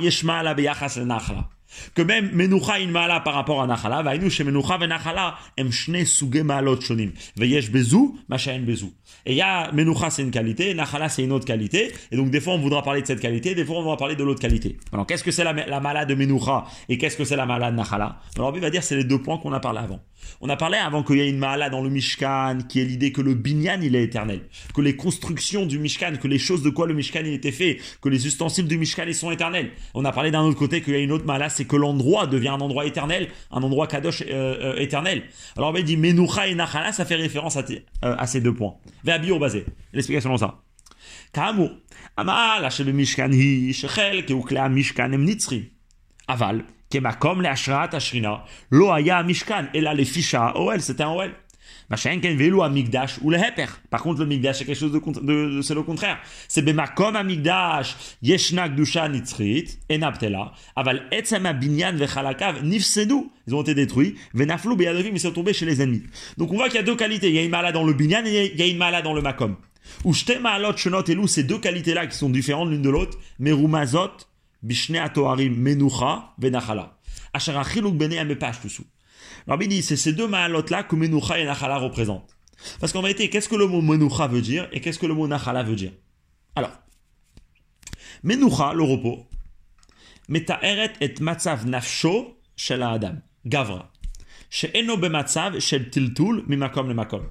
yeshma Nachala que même Menucha in Maala par rapport à Nachala, Vainu chez Menucha Venachala, Em Shne Suge Maalot Shonim, Veyesh Bezou, Machaen Bezou. Et il y a Menucha c'est une qualité, Nachala c'est une autre qualité, et donc des fois on voudra parler de cette qualité, des fois on voudra parler de l'autre qualité. Alors qu'est-ce que c'est la, la Mala de Menucha et qu'est-ce que c'est la Mala de Nachala? Alors lui va dire c'est les deux points qu'on a parlé avant. On a parlé avant qu'il y ait une mala dans le Mishkan, qui est l'idée que le binyan il est éternel, que les constructions du Mishkan, que les choses de quoi le Mishkan il était fait, que les ustensiles du Mishkan ils sont éternels. On a parlé d'un autre côté qu'il y a une autre mala, c'est que l'endroit devient un endroit éternel, un endroit kadosh euh, euh, éternel. Alors il dit Menucha et Nachala, ça fait référence à, t- euh, à ces deux points. Ve'abi au basé. L'explication est ça. כאמור, המעלה שבמשכן היא שחלק הוא כלי המשכן הם נצחים. אבל כמקום להשראת השכינה, לא היה המשכן, אלא לפי שהאוהל, c'était un אוהל. מה שאין כן ואילו המקדש הוא להפך. Par contre, le מקדש c'est quelque chose de, cont- de, de c'est le contraire. c'est במקום המקדש ישנה קדושה נצחית, אינה בטלה, אבל עצם הבניין וחלקיו נפסדו, ils ont été détruits, ונפלו ביד אביהם, ils sont tombés chez les ennemis. Donc on voit qu'il y a deux qualités, il y a une mala dans le binyan et il y a une mala dans le makom. Ou shte maalot shonot elu, ces deux qualités-là qui sont différentes l'une de l'autre, merumazot, bishne atoharim, menucha, venachala. Asher achiluk bene amepashtusu. Rabbi dit, c'est ces deux maalot-là que menucha et nachala représentent. Parce qu'en vérité, qu'est-ce que le mot menucha veut dire et qu'est-ce que le mot nachala veut dire? Alors, menucha, le repos, metaeret et matzav nafsho shel adam, gavra. She'eno bematzav shel tiltul mimakom le makom.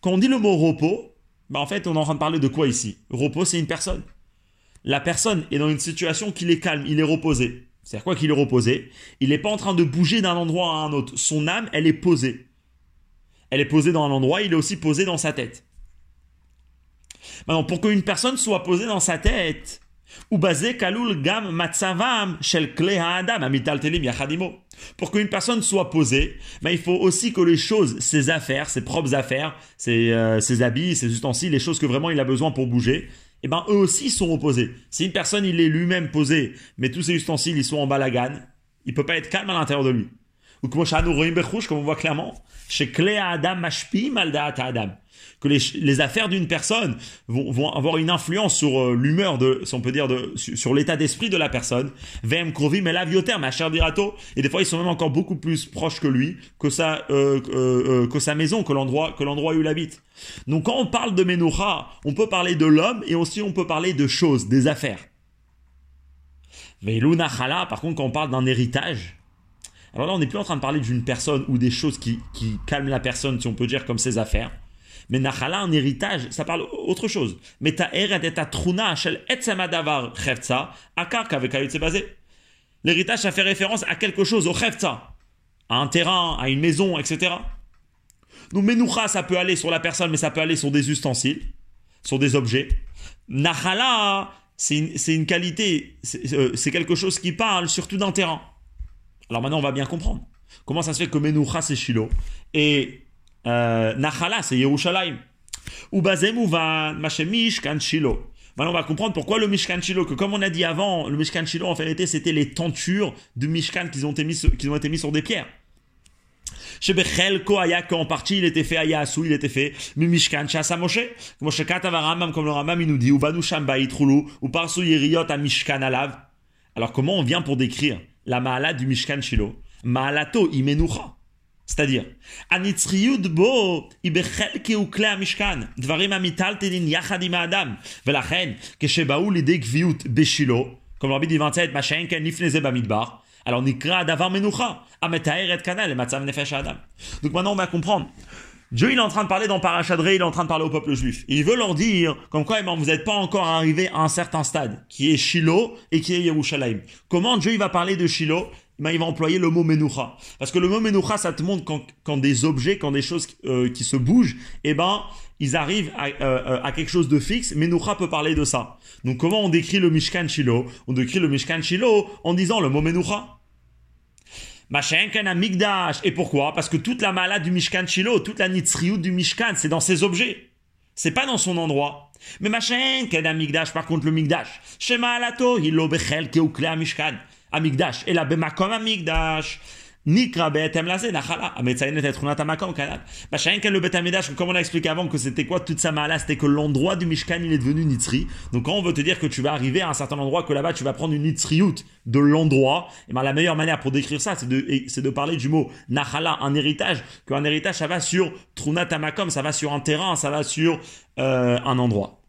Quand on dit le mot repos, bah en fait, on est en train de parler de quoi ici? Repos, c'est une personne. La personne est dans une situation qu'il est calme, il est reposé. C'est-à-dire quoi qu'il est reposé? Il n'est pas en train de bouger d'un endroit à un autre. Son âme, elle est posée. Elle est posée dans un endroit, il est aussi posé dans sa tête. Maintenant, pour qu'une personne soit posée dans sa tête, ou basé kalul gam matzavam shel ha'adam amital telim yachadimo. Pour qu'une personne soit posée, ben, il faut aussi que les choses, ses affaires, ses propres affaires, ses, euh, ses habits, ses ustensiles, les choses que vraiment il a besoin pour bouger, eh ben, eux aussi sont opposés. Si une personne, il est lui-même posé, mais tous ses ustensiles, ils sont en balagan, il peut pas être calme à l'intérieur de lui. Comme on voit clairement, chez Kle Adam Mashpi Maldaat Adam, que les, affaires d'une personne vont, avoir une influence sur euh, l'humeur de, si on peut dire, de, sur, l'état d'esprit de la personne. Vem Krovi, mais l'avioter, ma chère Dirato, et des fois ils sont même encore beaucoup plus proches que lui, que sa, euh, euh, que sa maison, que l'endroit, que l'endroit où il habite. Donc quand on parle de Menucha, on peut parler de l'homme et aussi on peut parler de choses, des affaires. Mais Lunachala, par contre, quand on parle d'un héritage, alors là, on n'est plus en train de parler d'une personne ou des choses qui, qui calment la personne, si on peut dire, comme ses affaires. Mais Nachala, un héritage, ça parle autre chose. Mais ta truna shel etzemadavar chefza, akar basé. L'héritage, ça fait référence à quelque chose, au chefza, à un terrain, à une maison, etc. Donc Menucha, ça peut aller sur la personne, mais ça peut aller sur des ustensiles, sur des objets. Nachala, c'est une, une qualité, euh, c'est quelque chose qui parle surtout d'un terrain. Alors maintenant, on va bien comprendre. Comment ça se fait que Menucha, c'est Shiloh et euh, Nachala, c'est Yerushalayim? Ubazem uvan, mashemish kan Shiloh. Maintenant, on va comprendre pourquoi le Mishkan Shiloh, que comme on a dit avant, le Mishkan Shiloh, en vérité, c'était les tentures du Mishkan qui ont été mis, qui ont été mis sur des pierres. Chez Bechel Koaya, qu'en partie il était fait à Yasu, il était fait, mais Mishkan Shasa Moshe, Moshe Katav comme le Ramam il nous dit, ou Banu Itrulu, ou Parsu Yeriot à Mishkan Alav. Alors comment on vient pour décrire la Maala du Mishkan Shiloh Maalato Imenucha. C'est-à-dire, הניצחיות בו היא בחלק וכלי המשכן, דברים המיטלטלין יחד עם האדם, ולכן כשבאו לידי גביות בשילה, comme Rabbi dit 27, מה שאין כן לפני זה במדבר, alors נקרא הדבר מנוחה, המתאר את כנ"ל למצב נפש האדם. Donc maintenant on va comprendre. Dieu il est en train de parler dans Parachadré, il est en train de parler au peuple juif. il veut leur dire, comme quoi vous n'êtes pas encore arrivé à un certain stade, qui est Shiloh et qui est Yerushalayim. Comment Dieu il va parler de Shiloh? Ben, il va employer le mot menucha. Parce que le mot menucha, ça te montre quand, des objets, quand des choses euh, qui se bougent, eh ben, ils arrivent à, euh, à, quelque chose de fixe. Menucha peut parler de ça. Donc, comment on décrit le Mishkan Shiloh? On décrit le Mishkan Shiloh en disant le mot Machenken Amigdash. Et pourquoi? Parce que toute la malade du Mishkan Shilo, toute la Nitzriout du Mishkan, c'est dans ses objets. C'est pas dans son endroit. Mais Machenken Amigdash, par contre, le Migdash. Shema Alato, Hilo Bechel Keukle Mishkan. Amigdash. Et la Bemakom Amigdash. Ken le betamidash, comme on a expliqué avant que c'était quoi toute sa mala, c'était que l'endroit du Mishkan il est devenu nitzri. Donc quand on veut te dire que tu vas arriver à un certain endroit, que là-bas tu vas prendre une nitzriout de l'endroit, et ben la meilleure manière pour décrire ça, c'est de, c'est de parler du mot nachala, un héritage, qu'un héritage ça va sur trunat amakom, ça va sur un terrain, ça va sur euh, un endroit.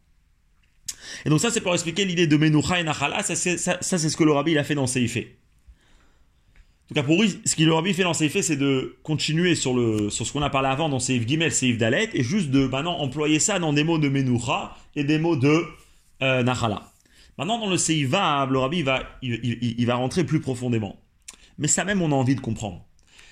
Et donc ça, c'est pour expliquer l'idée de Menucha et Nachala. Ça, c'est ce que le rabbi il a fait dans Seifé. En tout cas, pour lui, ce que le rabbi fait dans Seifé, c'est de continuer sur, le, sur ce qu'on a parlé avant dans Seif Gimel, Seif Dalet, et juste de maintenant employer ça dans des mots de Menucha et des mots de euh, Nachala. Maintenant, dans le Seif le rabbi va, il va rentrer plus profondément. Mais ça même, on a envie de comprendre.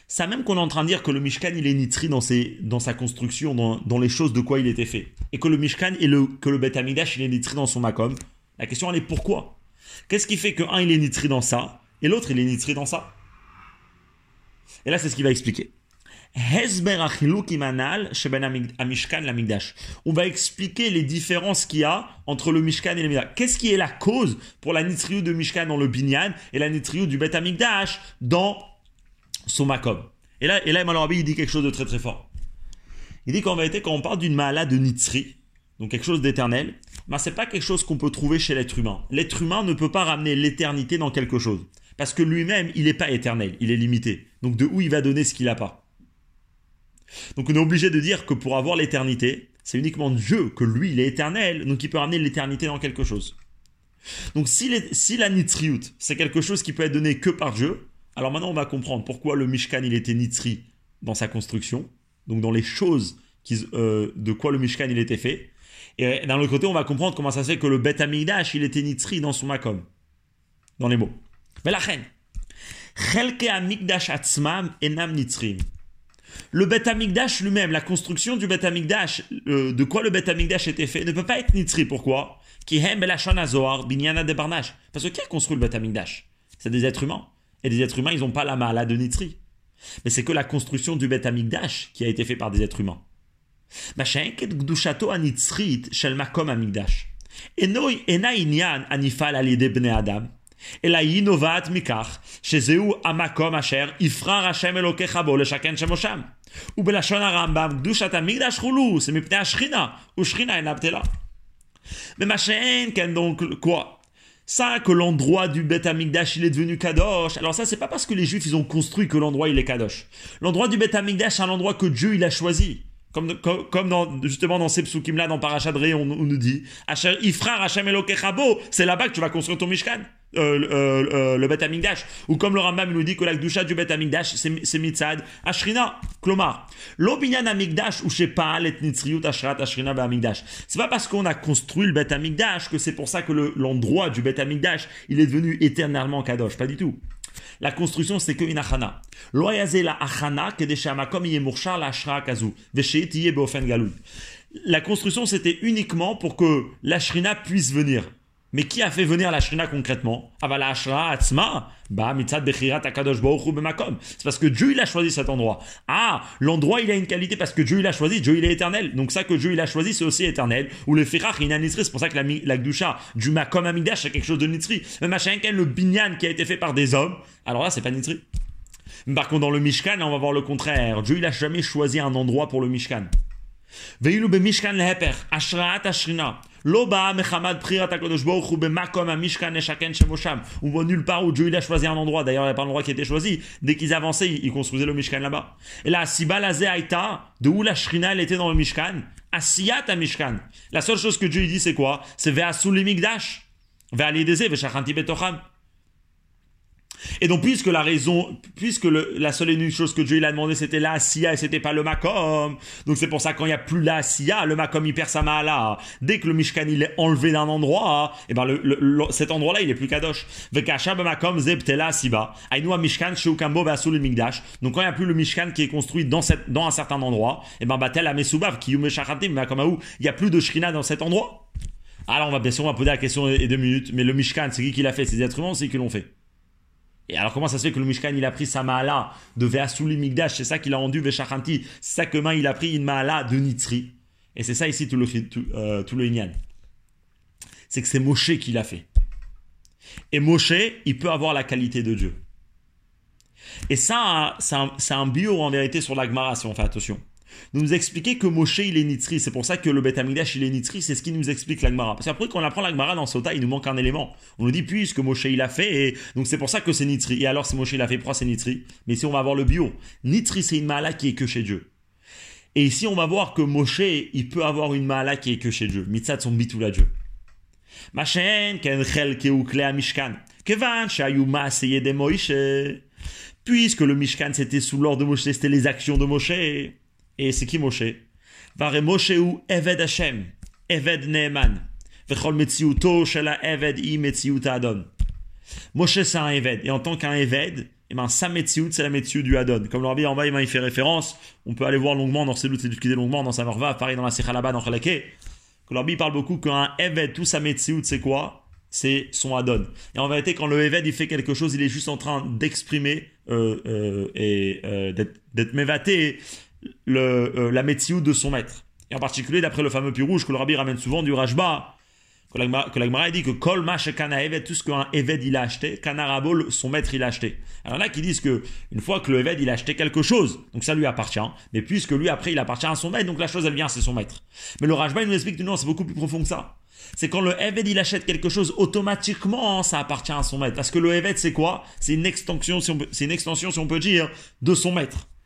Ça même qu'on est en train de dire que le Mishkan, il est nitri dans, dans sa construction, dans, les choses de quoi il était fait. Et que le Mishkan et le, que le Bet Amidash, il est nitri dans son makom. La question, elle est pourquoi? Qu'est-ce qui fait que un, il est nitri dans ça, et l'autre, il est nitri dans ça? Et là, c'est ce qu'il va expliquer. On va expliquer les différences qu'il y a entre le Mishkan et le Mishkan. Qu'est-ce qui est la cause pour la nitriou de Mishkan dans le Binyan et la nitriou du Bet Amigdash dans son makom? Et là, et là, il dit quelque chose de très très fort. Il dit qu'en vérité, quand on parle d'une malade de nitzri, donc quelque chose d'éternel, ben c'est pas quelque chose qu'on peut trouver chez l'être humain. L'être humain ne peut pas ramener l'éternité dans quelque chose. Parce que lui-même, il n'est pas éternel, il est limité. Donc de où il va donner ce qu'il n'a pas Donc on est obligé de dire que pour avoir l'éternité, c'est uniquement Dieu que lui, il est éternel, donc il peut ramener l'éternité dans quelque chose. Donc si, si la nitzriout, c'est quelque chose qui peut être donné que par Dieu, alors maintenant, on va comprendre pourquoi le Mishkan, il était nitzri dans sa construction, donc dans les choses euh, de quoi le Mishkan, il était fait. Et d'un autre côté, on va comprendre comment ça se fait que le Bet Amigdash, il était nitzri dans son makom, dans les mots. Reine, Amigdash atzmam enam nitzrim. Le Bet Amigdash lui-même, la construction du Bet Amigdash, euh, de quoi le Bet Amigdash était fait, ne peut pas être nitzri. Pourquoi? Parce que qui a construit le Bet Amigdash C'est des êtres humains. Et les êtres humains, ils n'ont pas la mala de Nitri. Mais c'est que la construction du Bet Amigdash qui a été fait par des êtres humains. makom amigdash. אינה עניין הנפעל על ידי בני אדם, אלא היא נובעת מכך שזהו המקום אשר יבחר השם אלוקיך בו לשכן שמו שם. ובלשון הרמב"ם, קדושת המקדש חולו, זה מפני השכינה, ושכינה אינה בטלה. ומה שאין כן, donc, quoi ça, que l'endroit du Bet Amigdash, il est devenu Kadosh. Alors ça, c'est pas parce que les Juifs, ils ont construit que l'endroit, il est Kadosh. L'endroit du Bet Amigdash, c'est un endroit que Dieu, il a choisi. Comme, comme, dans, justement dans ces psukim là, dans Parachadré, on, on, nous dit Ifra Hashem Elokechabo, c'est là-bas que tu vas construire ton Mishkan, euh, euh, euh, le Bet Amigdash. Ou comme le Rambam nous dit que la Gdusha du Bet Amigdash, c'est Mitzad, Ashrina, Klomar. L'Obinyan Amigdash, ou pas et Nitzriut Ashrat Ashrina Amigdash. C'est pas parce qu'on a construit le Bet Amigdash que c'est pour ça que l'endroit du Bet Amigdash, il est devenu éternellement Kadosh. Pas du tout. La construction, c'est que une achana. la achana la kazu. La construction, c'était uniquement pour que la shrina puisse venir. Mais qui a fait venir la Shrina concrètement? Atzma Bah, Akadosh Baruch Bemakom. C'est parce que Dieu il a choisi cet endroit. Ah, l'endroit il a une qualité parce que Dieu il a choisi, Dieu il est éternel. Donc ça que Dieu il a choisi, c'est aussi éternel. Ou le Firach, il c'est pour ça que la, la Gdusha du Makom Amidash, c'est quelque chose de Nitzri. Mais machin, le Binyan qui a été fait par des hommes, alors là, c'est pas Nitzri. Par contre, dans le Mishkan, on va voir le contraire. Dieu il a jamais choisi un endroit pour le Mishkan. Veilu be Mishkan leheper, Ashraat Ashrina. Loba mechamad prirat akadosh baruch hu bemakom amishkan eshaken shemosham. On voit nulle part où Dieu il a choisi un endroit. D'ailleurs, il n'y a pas d'endroit qui été choisi. Dès qu'ils avançaient, ils construisaient le Mishkan là-bas. Et là, Sibalaze Aïta, de où la Shrina elle était dans le Mishkan, Asiyat Mishkan. La seule chose que Dieu dit, c'est quoi? C'est Ve'asul limigdash. Ve'alideze ve'shachanti betocham. Et donc, puisque la raison, puisque la seule et unique chose que Dieu il a demandé, c'était la Sia et c'était pas le Makom. Donc, c'est pour ça, quand il n'y a plus la Sia, le Makom il perd sa Mahala. Dès que le Mishkan il est enlevé d'un endroit, et eh ben, cet endroit-là, il est plus Kadosh. Makom Siba. Mishkan vasul migdash. Donc, quand il n'y a plus le Mishkan qui est construit dans cette, dans un certain endroit, et eh ben, batel amesubav, ki yumeshachatim, Makom il n'y a plus de Shrina dans cet endroit. Alors, on va bien sûr, on va poser la question et deux minutes. Mais le Mishkan, c'est qui qui l'a fait? C'est des êtres humains, c'est qui l'ont fait? Et alors comment ça se fait que le Mishkan il a pris sa Maala de Veasuli Migdash, c'est ça qu'il a rendu Veshachanti, c'est ça que main il a pris une Maala de Nitzri. Et c'est ça ici tout le, tout, euh. C'est que c'est Moshe qui l'a fait. Et Moshe, il peut avoir la qualité de Dieu. Et ça, c'est un, un, bio en vérité sur la Gemara si on fait attention nous expliquer que Moshe il est Nitri. C'est pour ça que le Beth Amidash il est Nitri, c'est ce qui nous explique l'Agmara. Parce qu'après, quand on apprend l'Agmara dans Sota, il nous manque un élément. On nous dit puisque Moshe il a fait, donc c'est pour ça que c'est Nitri. Et alors, si Moshe il a fait, pourquoi c'est Nitri Mais ici, on va voir le bio. Nitri, c'est une Maala qui est que chez Dieu. Et ici, on va voir que Moshe, il peut avoir une Maala qui est que chez Dieu. Mitzat son la Dieu. Machen, ken mishkan. De. Puisque le Mishkan c'était sous l'ordre de Moshe, c'était les actions de Moshe. Et c'est qui Moshe? Vare Moshe ou Eved Hashem, Eved Neeman. Vechol Metziuto Shela Eved I Metziut Adon. Moshe c'est un Eved. Et en tant qu'un Eved, et eh ben, sa Metziut, c'est la Metziut du Adon. Comme le Rabbi en bas, il fait référence. On peut aller voir longuement dans ses doutes, c'est longuement dans sa Morva, pareil dans la Sechalaba, dans Chalake. Que le Rabbi parle beaucoup qu'un Eved, tout sa Metziut, c'est quoi? C'est son Adon. Et en vérité, quand le Eved il fait quelque chose, il est juste en train d'exprimer euh, euh, et euh, d'être mévaté euh, la métiout de son maître. Et en particulier, d'après le fameux rouge que le rabbi ramène souvent du Rajba, que la dit que Kol Kana Eved, tout ce qu'un Eved il a acheté, Kanarabo, son maître il a acheté. Alors là qui disent que une fois que le Eved il a acheté quelque chose, donc ça lui appartient, mais puisque lui après il appartient à son maître, donc la chose elle vient, c'est son maître. Mais le Rajba il nous explique que non, c'est beaucoup plus profond que ça. C'est quand le Eved il achète quelque chose, automatiquement ça appartient à son maître. Parce que le Eved c'est quoi? C'est une extension, c'est une extension si on peut dire, de son maître.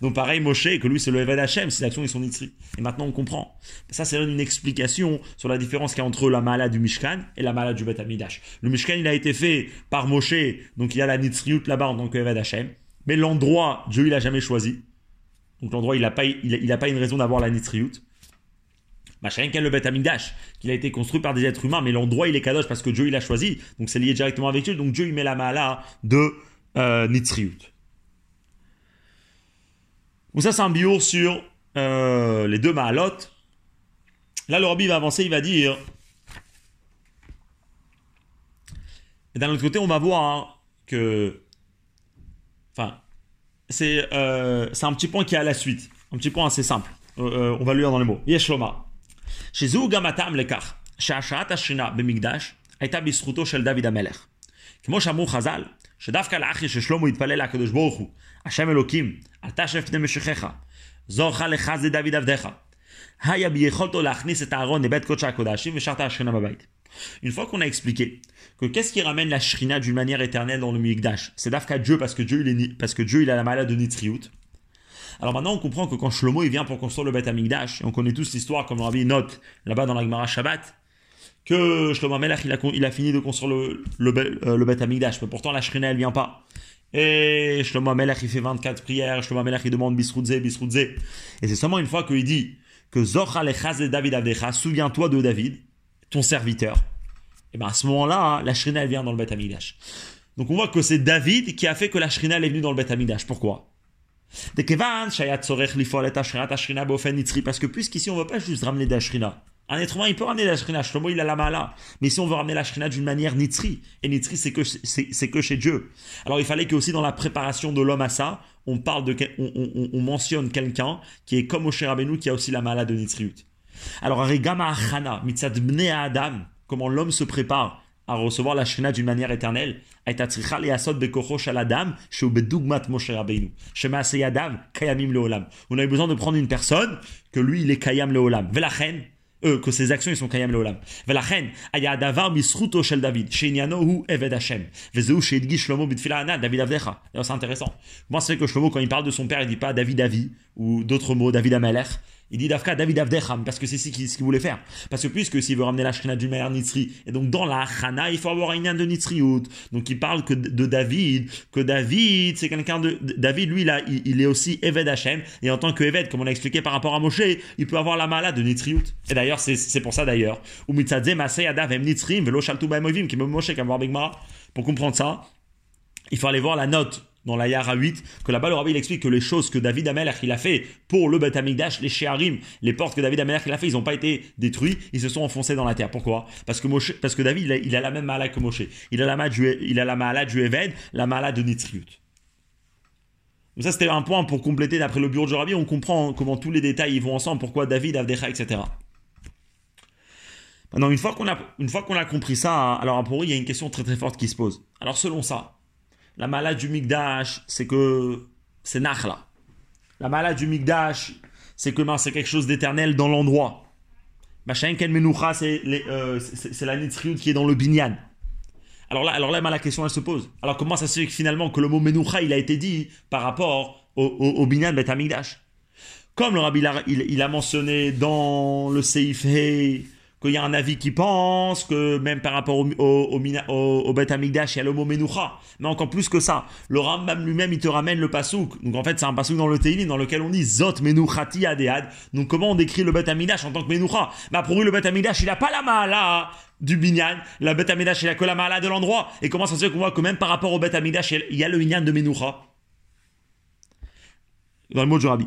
Donc pareil, Moshe, que lui c'est le Eved Hashem, ses actions ils sont Nitzri. Et maintenant on comprend. Ça c'est une explication sur la différence qu'il y a entre la mala du Mishkan et la mala du Bet Amidash. Le Mishkan il a été fait par Moshe, donc il y a la Nitzriut là-bas en tant que Eved Hashem. Mais l'endroit, Dieu il a jamais choisi. Donc l'endroit il n'a pas, il, a, pas une raison d'avoir la Nitzriut. Machin le Bet Amidash, qu'il a été construit par des êtres humains, mais l'endroit il est kadosh parce que Dieu il a choisi, donc c'est lié directement avec Dieu, donc Dieu il met la mala de euh. Donc ça, c'est un bio sur euh, les deux Mahalot. Là, le Rabbi va avancer, il va dire... Et d'un autre côté, on va voir que... Enfin, c'est euh, un petit point qui est à la suite. Un petit point assez simple. Euh, on va le lire dans les mots. Yeshloma. Chez gamatam lekar. שהשראת השינה במקדש הייתה בזכותו של דוד המלך. כמו שאמרו חז"ל, שדווקא לאחי ששלמה התפלל לקדוש ברוך הוא, השם אלוקים, אתה שב פני משיחך, זורך לך זה דוד עבדיך. היה ביכולתו להכניס את הארון לבית קודשי הקודשים ושרת השכינה בבית. Une fois qu'on a expliqué que qu'est-ce qui ramène la shrina d'une manière éternelle dans le Mikdash C'est d'Afka Dieu parce que Dieu, il est, parce que Dieu il a la malade de Nitriut. Alors maintenant on comprend que quand Shlomo il vient pour construire le Beth Amikdash, et on connaît tous l'histoire comme on avait note là-bas dans la Gemara Shabbat, que Shlomo Melech il a, il a fini de construire le, le, euh, le Beth Amikdash, mais pourtant la Shrina elle vient pas. Et Shlomo Amelech, il fait 24 prières. Shlomo Amelech, il demande Bisroudze, Bisroudze. Et c'est seulement une fois qu'il dit que Zocha de David Avdecha, souviens-toi de David, ton serviteur. Et bien à ce moment-là, la Shrina, elle vient dans le Beth Amidash. Donc on voit que c'est David qui a fait que la Shrina, elle est venue dans le Beth Amidash. Pourquoi? Parce que puisqu'ici on ne veut pas juste ramener de la shrina. Un être humain, il peut ramener la shrina. Shlomo, il a la mala. Mais si on veut ramener la shrina d'une manière nitzri, et nitzri, c'est que, c'est, que chez Dieu. Alors il fallait que aussi dans la préparation de l'homme à ça, on parle de, on, mentionne quelqu'un qui est comme Moshe Rabbeinu, qui a aussi la mala de nitzriut. Alors, Arigama Achana, mitzad bne Adam, comment l'homme se prépare à recevoir la shrina d'une manière éternelle. On a besoin de prendre une personne que lui il est kayam leolam. Velachen, que ses actions sont kayam leolam. Velachen, aya davar misruto shel David, shenyano hu eved Hashem. Vezeu sheidgi shlomo bitfila ana, David avdecha. C'est intéressant. Moi c'est que Shlomo quand il parle de son père il dit pas David Avi ou d'autres mots David Amalek. Il dit Dafka David Avdecham, parce que c'est ce qu'il voulait faire. Parce que puisque s'il veut ramener la Shrina du manière Nitzri, et donc dans la Chana, il faut avoir un de Nitzriout. Donc il parle que de David, que David, c'est quelqu'un de. David, lui, là, il, est aussi Eved Hashem, et en tant que Eved, comme on l'a expliqué par rapport à Moshe, il peut avoir la mala de Nitzriout. Et d'ailleurs, c'est pour ça d'ailleurs. Pour comprendre ça, il faut aller voir la note dans la Yara 8, que là-bas le rabbi il explique que les choses que David Amelech il a fait pour le Beth les Shearim, les portes que David Amelech il a fait, ils n'ont pas été détruits, ils se sont enfoncés dans la terre. Pourquoi? Parce que, parce que David il a, la même malade que Moshe. Il a la malade du, il la malade du Eved, la malade de Nitzriut. Donc ça c'était un point pour compléter d'après le bureau de rabbi, on comprend comment tous les détails ils vont ensemble, pourquoi David, Avdecha, etc. Maintenant, une fois qu'on a, a compris ça, alors pour eux, il y a une question très très forte qui se pose. Alors selon ça, la malade du Migdash, c'est que c'est Nachla. La malade du Migdash, c'est que ben, c'est quelque chose d'éternel dans l'endroit. Machenken Menoucha, euh, c'est la Nitzriut qui est dans le Binyan. Alors là, alors là la question elle se pose. Alors comment ça se fait finalement que le mot Menoucha il a été dit par rapport au, au, Binyan Bet Comme le Rabbi il, a mentionné dans le Seif qu'il y a un avis qui pense que même par rapport au, au, Bet Amigdash, il y a le mot Menoucha. Mais encore plus que ça, le Rambam lui-même, il te ramène le pasouk. Donc en fait, c'est un pasouk dans le Teilim dans lequel on dit Zot Menouchati Adead. Donc comment on décrit le Bet Amigdash en tant que Menoucha Bah pour lui, le Bet Amigdash, il a pas la maala du binyan. La Bet Amigdash, il a que la maala de l'endroit. Et comment ça se fait qu'on voit que même par rapport au Bet Amigdash, il y a le binyan de Menoucha Dans le mot du Rabbi.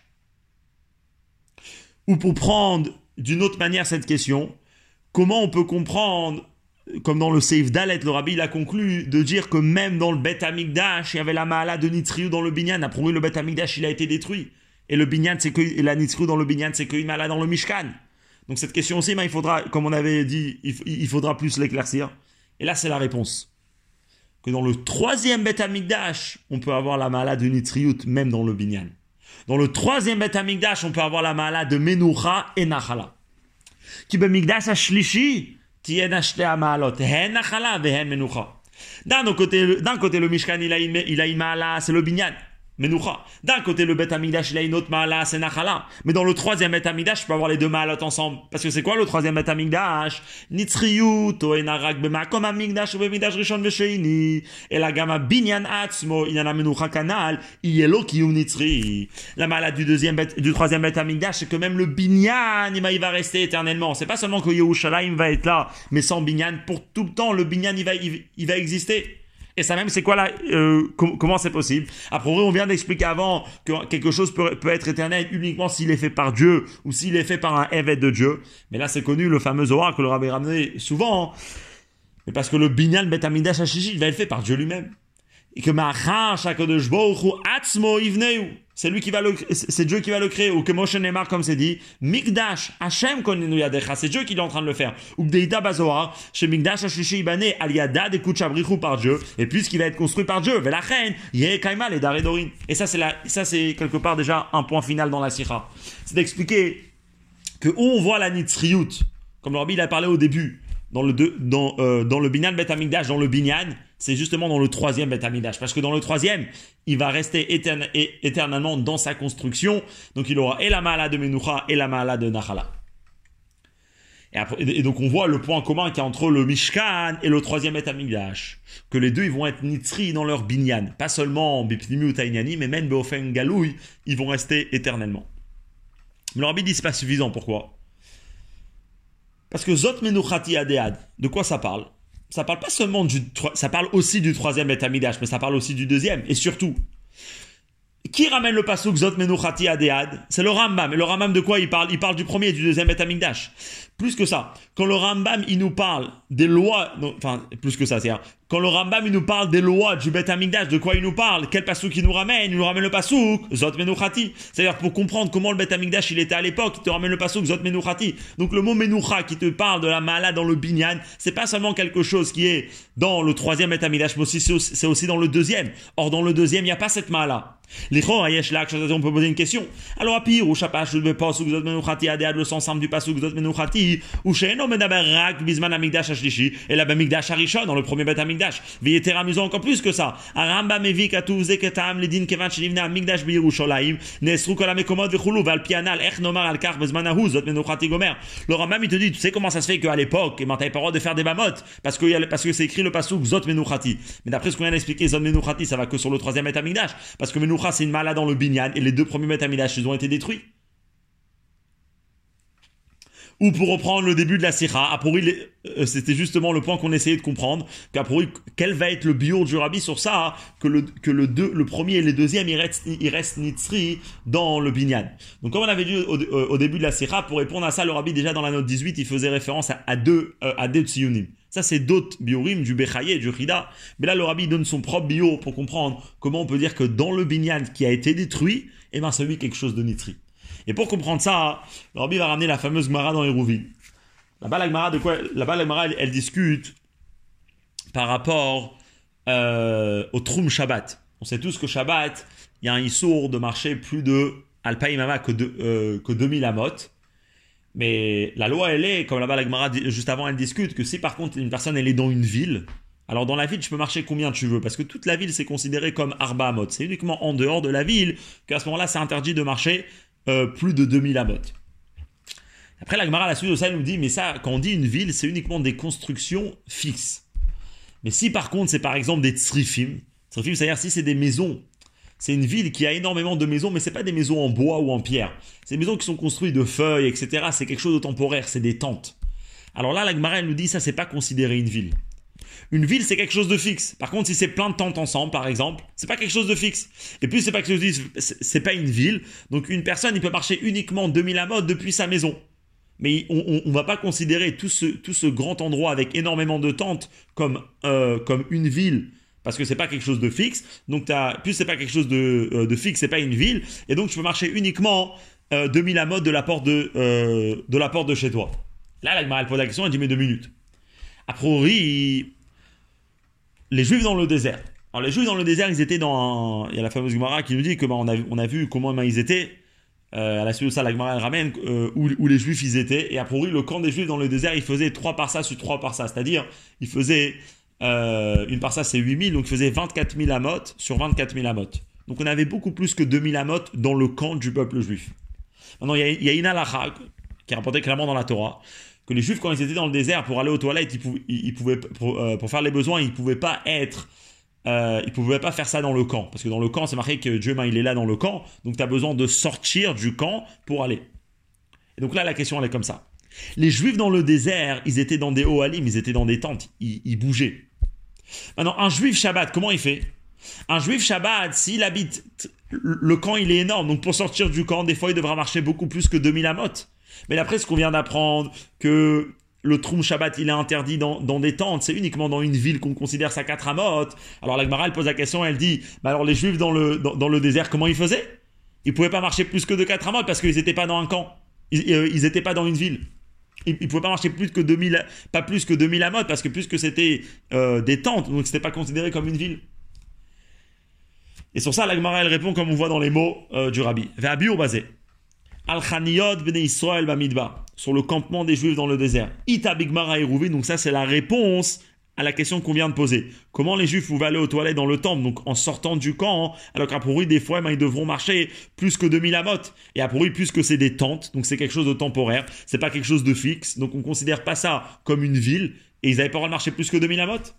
Ou pour prendre d'une autre manière cette question, comment on peut comprendre, comme dans le Seif Dalet, le rabbi il a conclu de dire que même dans le Bet Amigdash, il y avait la Maala de Nitriou dans le Binyan. Après le Bet Amigdash, il a été détruit. Et le Binyan, c'est que, la Nitriou dans le Binyan, c'est qu'une Maala dans le Mishkan. Donc cette question aussi, il faudra, comme on avait dit, il, faudra plus l'éclaircir. Et là, c'est la réponse. Que dans le troisième Bet Amigdash, on peut avoir la Maala de Nitriut, même dans le Binyan. Dans le troisième Beth Amikdash, on peut avoir la mala de Menucha et Nachala. Qui Mikdash Ashlishi, tien acheté à Maalot, hen Nachala, hen Menucha. D'un côté, le Mishkan, il a une, il a c'est le Binyan. Menoucha. D'un côté, le Bet Amidash, il a une autre Maala, c'est Nachala. Mais dans le troisième Bet Amidash, je peux avoir les deux Maalot ensemble. Parce que c'est quoi le troisième Bet Amidash Nitzriyut, Oenarak Bemakom Amidash, Bemidash Rishon Vesheini. Et la gamma Binyan Atzmo, Inana Menoucha Kanal, Ielo Kiyum Nitzri. La malade du deuxième du troisième Bet Amidash, c'est que même le Binyan, il va rester éternellement. C'est pas seulement que Yerushalayim va être là, mais sans Binyan, pour tout le temps, le Binyan, il va, il va exister. Et ça même, c'est quoi là euh, Comment c'est possible? Après, on vient d'expliquer avant que quelque chose peut, être éternel uniquement s'il est fait par Dieu ou s'il est fait par un évêque de Dieu. Mais là, c'est connu, le fameux Zohar que le rabbi ramené souvent. Mais parce que le binyan betamidash hashishi, il va être fait par Dieu lui-même. Et que. C'est lui qui va le, c'est Dieu qui va le créer. Ou que Moshe Neymar, comme c'est dit, Mikdash, Hashem Konenu Yadecha. C'est Dieu qui est en train de le faire. Ou Deita Bazoar, chez Mikdash Hashishi Ibane, Aliada de Kuchabrichu par Dieu. Et puisqu'il va être construit par Dieu, Velachen, Yeh Kaimal et Daredorin. Et ça, c'est ça, c'est quelque part déjà un point final dans la Sira. C'est d'expliquer que où on voit la Nitzriyut, comme le Rabbi il a parlé au début, dans le, dans, euh, dans le Binyan Bet dans le Binyan, c'est justement dans le troisième Bet Amikdash. Parce que dans le troisième, il va rester éternellement dans sa construction. Donc il aura et la de Menucha et la de Nachala. Et, donc on voit le point commun qu'il y a entre le Mishkan et le troisième Bet Amikdash. Que les deux, ils vont être nitzri dans leur binyan. Pas seulement Bipnimi ou Taïnani, mais même Beofen Galouy, ils vont rester éternellement. Mais le Rabbi dit c'est pas suffisant. Pourquoi? Parce que Zot Menuchati Adead, de quoi ça parle? Ça parle pas seulement du. Ça parle aussi du troisième Betamidash, mais ça parle aussi du deuxième. Et surtout, qui ramène le pasuk Zot Menuchati Adead C'est le Rambam. Et le Rambam de quoi il parle? Il parle du premier et du deuxième Betamikdash. Plus que ça, quand le Rambam il nous parle des lois, enfin plus que ça, c'est-à-dire quand le Rambam il nous parle des lois du Bet Amikdash, de quoi il nous parle? Quel pasouk il nous ramène? Il nous ramène le pasouk Zot Menuchati. C'est-à-dire pour comprendre comment le Bet Amikdash il était à l'époque, il te ramène le pasouk Zot Menuchati. Donc le mot Menucha qui te parle de la mala dans le binyan, c'est pas seulement quelque chose qui est dans le troisième Bet Amikdash, mais aussi c'est aussi dans le deuxième. Or dans le deuxième il n'y a pas cette mala. Lak, on peut poser une question. Alors, à pire, ou Shapash, le Pasuk, Zot Menuchati, Adéad, le sens simple du Pasuk, Zot Menuchati, ou Sheino Medaber Rak, Bisman Amigdash Ashlishi, et la Bamigdash Arishon, dans le premier Bet Amigdash. Vieter amusant encore plus que ça. Aramba Mevi, Zeketam, Ledin, Kevan, Birushalayim, Nesru, Kolamekomod, Vechulu, Ech Nomar, Bezmanahu, Zot Menuchati, Gomer. Le Rambam, il te dit, tu sais comment ça se fait qu'à l'époque, et eh ben, t'avais pas le droit de faire des bamotes, parce que, parce que c'est écrit le Pasuk, Zot Menuchati. Mais d'après ce qu'on vient d'expliquer, Zot Menuchati, ça va que sur le troisième Bet Amigdash, parce que Menucha, c'est une malade dans le Binyan, et les deux premiers Betamidash, ils ont été détruits. Ou pour reprendre le début de la Sira, euh, c'était justement le point qu'on essayait de comprendre, qu'Apouri, quel va être le bio du Rabbi sur ça, hein, que, le, que le, deux, le premier et le deuxième, ils restent, ils restent nitzri dans le binyan. Donc comme on avait dit au, début de la Sira, pour répondre à ça, le Rabbi déjà dans la note 18, il faisait référence à, deux, euh, à deux. Ça, c'est d'autres biorim, du Bechaye, du Rida. Mais là, le Rabbi donne son propre bio pour comprendre comment on peut dire que dans le binyan qui a été détruit, eh ben, ça lui quelque chose de nitri. Et pour comprendre ça, le Rabbi va ramener la fameuse Gemara dans Hérouville. Là-bas, la Gemara, de quoi Là-bas, la elle, discute par rapport euh, au Troum Shabbat. On sait tous que Shabbat, il y a un Issour de marcher plus de Alpaïmama que, de, euh, que 2000 amot. Mais la loi, elle est, comme là-bas la Gemara, juste avant, elle discute, que si par contre une personne, elle est dans une ville, alors dans la ville, tu peux marcher combien tu veux, parce que toute la ville, c'est considéré comme Arba Amot. C'est uniquement en dehors de la ville qu'à ce moment-là, c'est interdit de marcher euh, plus de 2000 amot. Après, la Gemara, la suite de ça, elle nous dit, mais ça, quand on dit une ville, c'est uniquement des constructions fixes. Mais si par contre, c'est par exemple des tsrifim, tsrifim, c'est-à-dire si c'est des maisons, c'est une ville qui a énormément de maisons, mais c'est pas des maisons en bois ou en pierre. C'est des maisons qui sont construites de feuilles, etc. C'est quelque chose de temporaire, c'est des tentes. Alors là, la Gemara, elle nous dit, ça, c'est pas considéré une ville. Une ville, c'est quelque chose de fixe. Par contre, si c'est plein de tentes ensemble, par exemple, c'est pas quelque chose de fixe. Et puis, c'est pas quelque chose c'est pas une ville. Donc, une personne, il peut marcher uniquement 2000 à mode depuis sa maison. Mais on, ne va pas considérer tout ce, tout ce grand endroit avec énormément de tentes comme, euh, comme une ville parce que c'est pas quelque chose de fixe. Donc, as, plus c'est pas quelque chose de, euh, de fixe, c'est pas une ville. Et donc, tu peux marcher uniquement 2000 à mode de la porte de, euh, de la porte de chez toi. Là, la pose la question, elle dit mais deux minutes. A priori, les Juifs dans le désert. Alors les Juifs dans le désert, ils étaient dans... Il y a la fameuse Gemara qui nous dit que on, a, on a vu comment ils étaient. Euh, à la suite de ça, la Gemara ramène euh, où, les Juifs ils étaient. Et a priori, le camp des Juifs dans le désert, il faisait 3 par sur 3 par. C'est-à-dire, il faisait... Euh, une par ça, c'est 8000, donc il faisait 24 000 amot sur 24 000 amot. Donc on avait beaucoup plus que 2000 amot dans le camp du peuple juif. Maintenant, il y a, il y qui est rapportée clairement dans la Torah que les Juifs, quand ils étaient dans le désert pour aller aux toilettes, ils pouvaient, euh, pour, faire les besoins, ils ne pouvaient pas être. Euh, ils pouvaient pas faire ça dans le camp. Parce que dans le camp, c'est marqué que Dieu, ben, il est là dans le camp. Donc tu as besoin de sortir du camp pour aller. Et donc là, la question, elle est comme ça. Les Juifs dans le désert, ils étaient dans des oalim, ils étaient dans des tentes, ils, ils bougeaient. Maintenant, un Juif Shabbat, comment il fait? Un Juif Shabbat, s'il habite, le camp, il est énorme. Donc pour sortir du camp, des fois, il devra marcher beaucoup plus que 2000 amotes. Mais d'après ce qu'on vient d'apprendre, que le Troum Shabbat, il est interdit dans, des tentes, c'est uniquement dans une ville qu'on considère ça quatre amotes. Alors la Gemara, elle pose la question, elle dit, bah alors les Juifs dans le, dans, le désert, comment ils faisaient? Ils pouvaient pas marcher plus que de quatre amotes parce qu'ils n'étaient pas dans un camp. Ils n'étaient euh, pas dans une ville. Ils ne pouvaient pas marcher plus que 2000, pas plus que 2000 amotes parce que plus que c'était euh, des tentes, donc c'était pas considéré comme une ville. Et sur ça, la Gemara, elle répond comme on voit dans les mots euh, du rabbi. Ve'abi basé. B'nei Israël b'amidba sur le campement des Juifs dans le désert. Ita bigmara donc ça c'est la réponse à la question qu'on vient de poser. Comment les Juifs pouvaient aller aux toilettes dans le temple, donc en sortant du camp, alors qu'à des fois, ben, ils devront marcher plus que 2000 amotes. Et à Pourri, puisque c'est des tentes, donc c'est quelque chose de temporaire, c'est pas quelque chose de fixe, donc on considère pas ça comme une ville, et ils avaient pas le droit de marcher plus que 2000 amotes?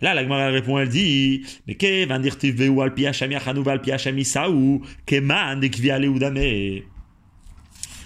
Là, la Gemara répond, elle dit, mais que van dir tiveu al pi hashami achanu al saou, que man de kvi ale udame.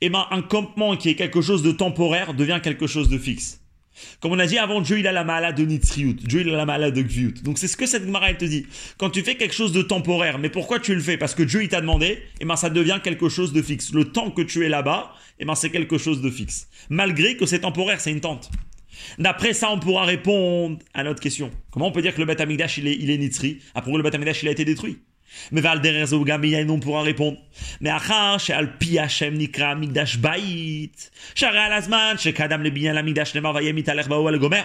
eh ben, un campement qui est quelque chose de temporaire devient quelque chose de fixe. Comme on a dit avant, Dieu il a la malade de Nitzriut, Dieu il a la malade de Gviut. Donc c'est ce que cette Gemara te dit. Quand tu fais quelque chose de temporaire, mais pourquoi tu le fais? Parce que Dieu il t'a demandé, eh ben ça devient quelque chose de fixe. Le temps que tu es là-bas, eh ben c'est quelque chose de fixe. Malgré que c'est temporaire, c'est une tente. D'après ça, on pourra répondre à notre question. Comment on peut dire que le Beth il est, il est Après le Beth il a été détruit mais Val derrière Gamiya, on pourra répondre. Mais achar, chez al pi Hashem nikra migdash bait. Shara al azman, chez kadam le binyan amigdash lemar vayemit alech bao al gomer.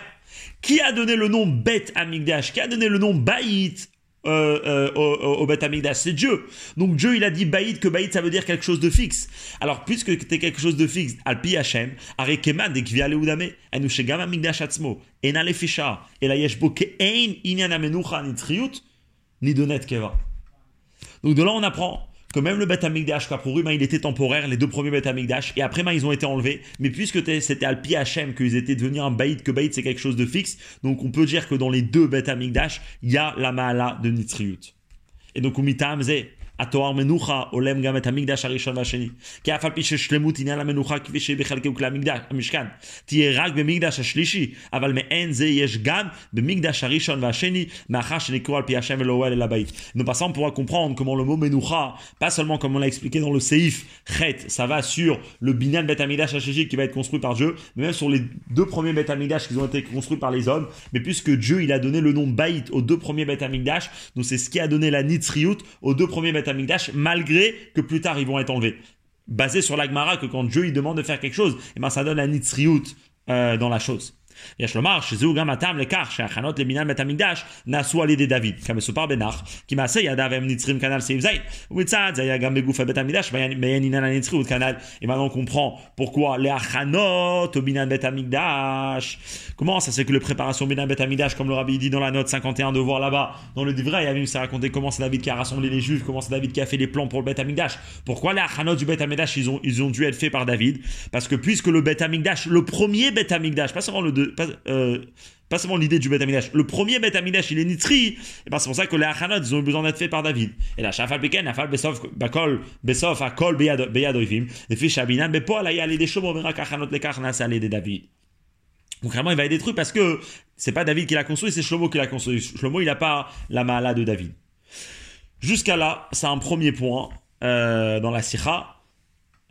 Qui a donné le nom Bet Amigdash? Qui a donné le nom Baït euh, euh, au, au Bet Amigdash? C'est Dieu. Donc Dieu, il a dit Baït, que Baït, ça veut dire quelque chose de fixe. Alors, puisque es quelque chose de fixe, Al Pi Hashem, Arekeman, dès qu'il vient Udame, Enu Shegam Amigdash Atzmo, Ena Lefisha, Ela Yeshbo Ke'ein, Inyan Amenucha, Ni Triut, Ni Donet Keva. Donc de là, on apprend que même le Beth Amikdash, pour ben, il était temporaire, les deux premiers Beth Amikdash, et après, ben, ils ont été enlevés. Mais puisque c'était al Hachem qu'ils étaient devenus un Baïd, que Baïd c'est quelque chose de fixe, donc on peut dire que dans les deux Beth Amikdash, il y a la Maala de Nitriut. Et donc, Umita התואר מנוחה הולם גם את המקדש הראשון והשני. כי אף על פי ששלמות עניין המנוחה כפי שהיא בחלקי וכלי המשכן, תהיה רק במקדש השלישי, אבל מעין זה יש גם במקדש הראשון והשני, מאחר שנקראו על פי השם ולאוהל אל הבית. Donc par ça, on pourra comprendre comment le mot menucha, pas seulement comme on l'a expliqué dans le seif, chet, ça va sur le binyan Bet Amidash Hashishik qui va être construit par Dieu, mais même sur les deux premiers Bet Amidash qui ont été construits par les hommes, mais puisque Dieu il a donné le nom Baït aux deux premiers Bet Amidash, donc c'est ce qui a donné la Nitzriut aux deux premiers Bet malgré que plus tard ils vont être enlevés. Basé sur l'agmara que quand Dieu il demande de faire quelque chose, et eh ben ça donne la nitzriut euh, dans la chose. יש לומר שזהו גם הטעם לכך שההכנות לבניין בית המקדש נעשו על ידי דוד, כמסופר בנח, כי מעשה ידיו הם נצרים כנ"ל סעיף ז', ומצד זה היה גם בגוף בית המקדש, בעניין עניין הנצריות כנ"ל. Et maintenant on comprend pourquoi les achanot au binyan bet amigdash. Comment ça c'est que le préparation binyan bet amigdash, comme le rabbi dit dans la note 51 de voir là-bas, dans le vrai, il y a s'est raconté comment c'est David qui a rassemblé les juifs, comment c'est David qui a fait les plans pour le bet amigdash. Pourquoi les achanot du bet amigdash, ils ont, ils ont dû être faits par David Parce que puisque le bet amigdash, le premier bet amigdash, pas seulement le deux, pas, euh, pas seulement l'idée du Bet Le premier Bet il est Nitri. Et ben c'est pour ça que les Achanot, ils ont besoin d'être faits par David. Et la Shafal Peken, Afal Besof, Bakol, Besof, Akol, Beyadoivim, les fiches Shabinan, mais pas là, il y a les Karnas, c'est de David. Donc vraiment, il va être détruit parce que c'est pas David qui l'a construit, c'est Shlomo qui l'a construit. Shlomo, il n'a pas la mala de David. Jusqu'à là, c'est un premier point euh, dans la Sikha.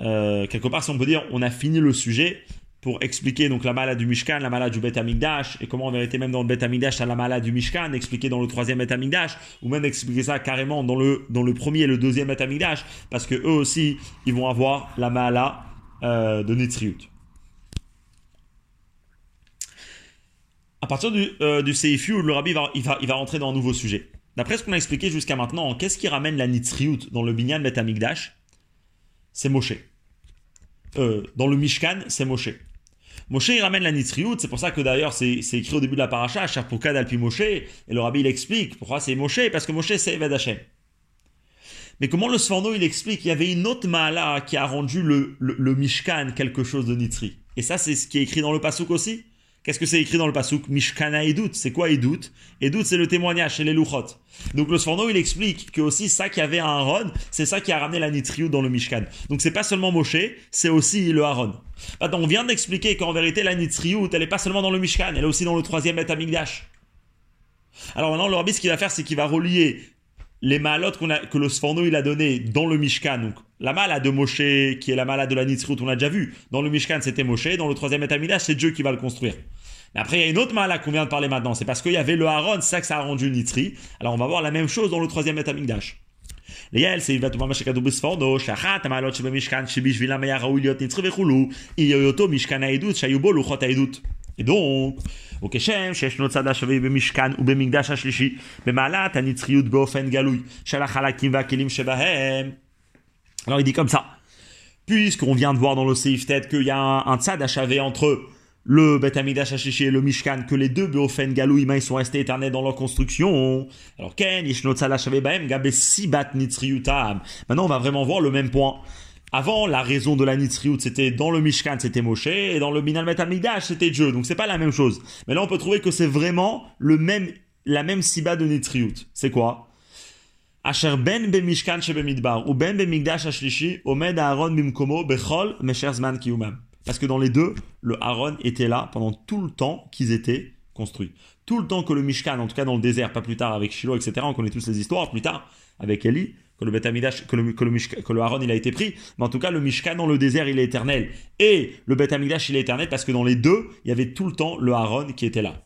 Euh, quelque part, si on peut dire, on a fini le sujet pour expliquer donc la malade du Mishkan, la malade du Bet Amigdash, et comment en vérité même dans le Bet Amigdash, la malade du Mishkan, expliquer dans le troisième Bet Amigdash, ou même expliquer ça carrément dans le, dans le premier et le deuxième Bet Amigdash, parce que eux aussi, ils vont avoir la malade euh, de Nitzriut. À partir du, euh, du Seifu, le Rabbi va, il va, il va rentrer dans un nouveau sujet. D'après ce qu'on a expliqué jusqu'à maintenant, qu'est-ce qui ramène la Nitzriut dans le Binyan Bet Amigdash C'est Moshe. Euh, dans le Mishkan, c'est Moshe. Moshe, il ramène la nitriout, c'est pour ça que d'ailleurs c'est écrit au début de la paracha, Sharpukad alpi Moshe, et le rabbi il explique pourquoi c'est Moshe, parce que Moshe c'est Eved Hashem. Mais comment le Sforno il explique Il y avait une autre Maala qui a rendu le, le, Mishkan quelque chose de nitri. Et ça c'est ce qui est écrit dans le Pasuk aussi. Qu'est-ce que c'est écrit dans le pasouk Mishkana Edut. C'est quoi Edut? Edut, c'est le témoignage, c'est les louchot. Donc le Sforno, il explique que aussi ça qui avait un Aaron, c'est ça qui a ramené la Nitriut dans le Mishkan. Donc c'est pas seulement Moshe, c'est aussi le Aaron. Maintenant, on vient d'expliquer qu'en vérité, la Nitriut, elle est pas seulement dans le Mishkan, elle est aussi dans le troisième Bet Amigdash. Alors maintenant, le ce qu'il va faire, c'est qu'il va relier les malotes qu'on a, que le Sforno il a donné dans le Mishkan, donc la mala de Moshe, qui est la mala de la Nitzrut, on l'a déjà vu. Dans le Mishkan, c'était Moshe. Dans le troisième étamidage, c'est Dieu qui va le construire. Mais après, il y a une autre mala qu'on vient de parler maintenant. C'est parce qu'il y avait le Aaron, c'est ça que ça a rendu Nitzri. Alors, on va voir la même chose dans le troisième étamidage. ליאל סעיף מה שכתוב בספורדו, שאחת המעלות שבמשכן שבשבילם היה ראוי להיות נצרי וכולו, היא היותו משכן העדות שהיו בו לוחות העדות. donc, וכשם שישנו צד השווה במשכן ובמקדש השלישי, במעלת הנצחיות באופן גלוי של החלקים והכלים שבהם. Alors il dit comme ça. Puisqu'on vient de voir dans le Seif Ted qu'il y a un, un tzad achavé entre le Bet Amidash Hashishi et le Mishkan, que les deux Beofen Galou ils sont restés éternels dans leur construction. Alors Ken, Yishno tzad achavé baem, gabe sibat nitzriutam. Maintenant on va vraiment voir le même point. Avant, la raison de la Nitzriut, c'était dans le Mishkan, c'était Moshe, et dans le Minal Bet Amidash, c'était Dieu. Donc c'est pas la même chose. Mais là, on peut trouver que c'est vraiment le même, la même siba de Nitzriut. C'est quoi? Asher ben ou ben ashlishi omed Aaron bimkomo bechol. Parce que dans les deux, le Aaron était là pendant tout le temps qu'ils étaient construits. Tout le temps que le Mishkan, en tout cas dans le désert, pas plus tard avec Shiloh, etc., on connaît tous ces histoires, plus tard avec Eli, que le Betamidash, que le, que le, Aaron il a été pris, mais en tout cas le Mishkan dans le désert il est éternel. Et le Betamidash il est éternel parce que dans les deux, il y avait tout le temps le Aaron qui était là.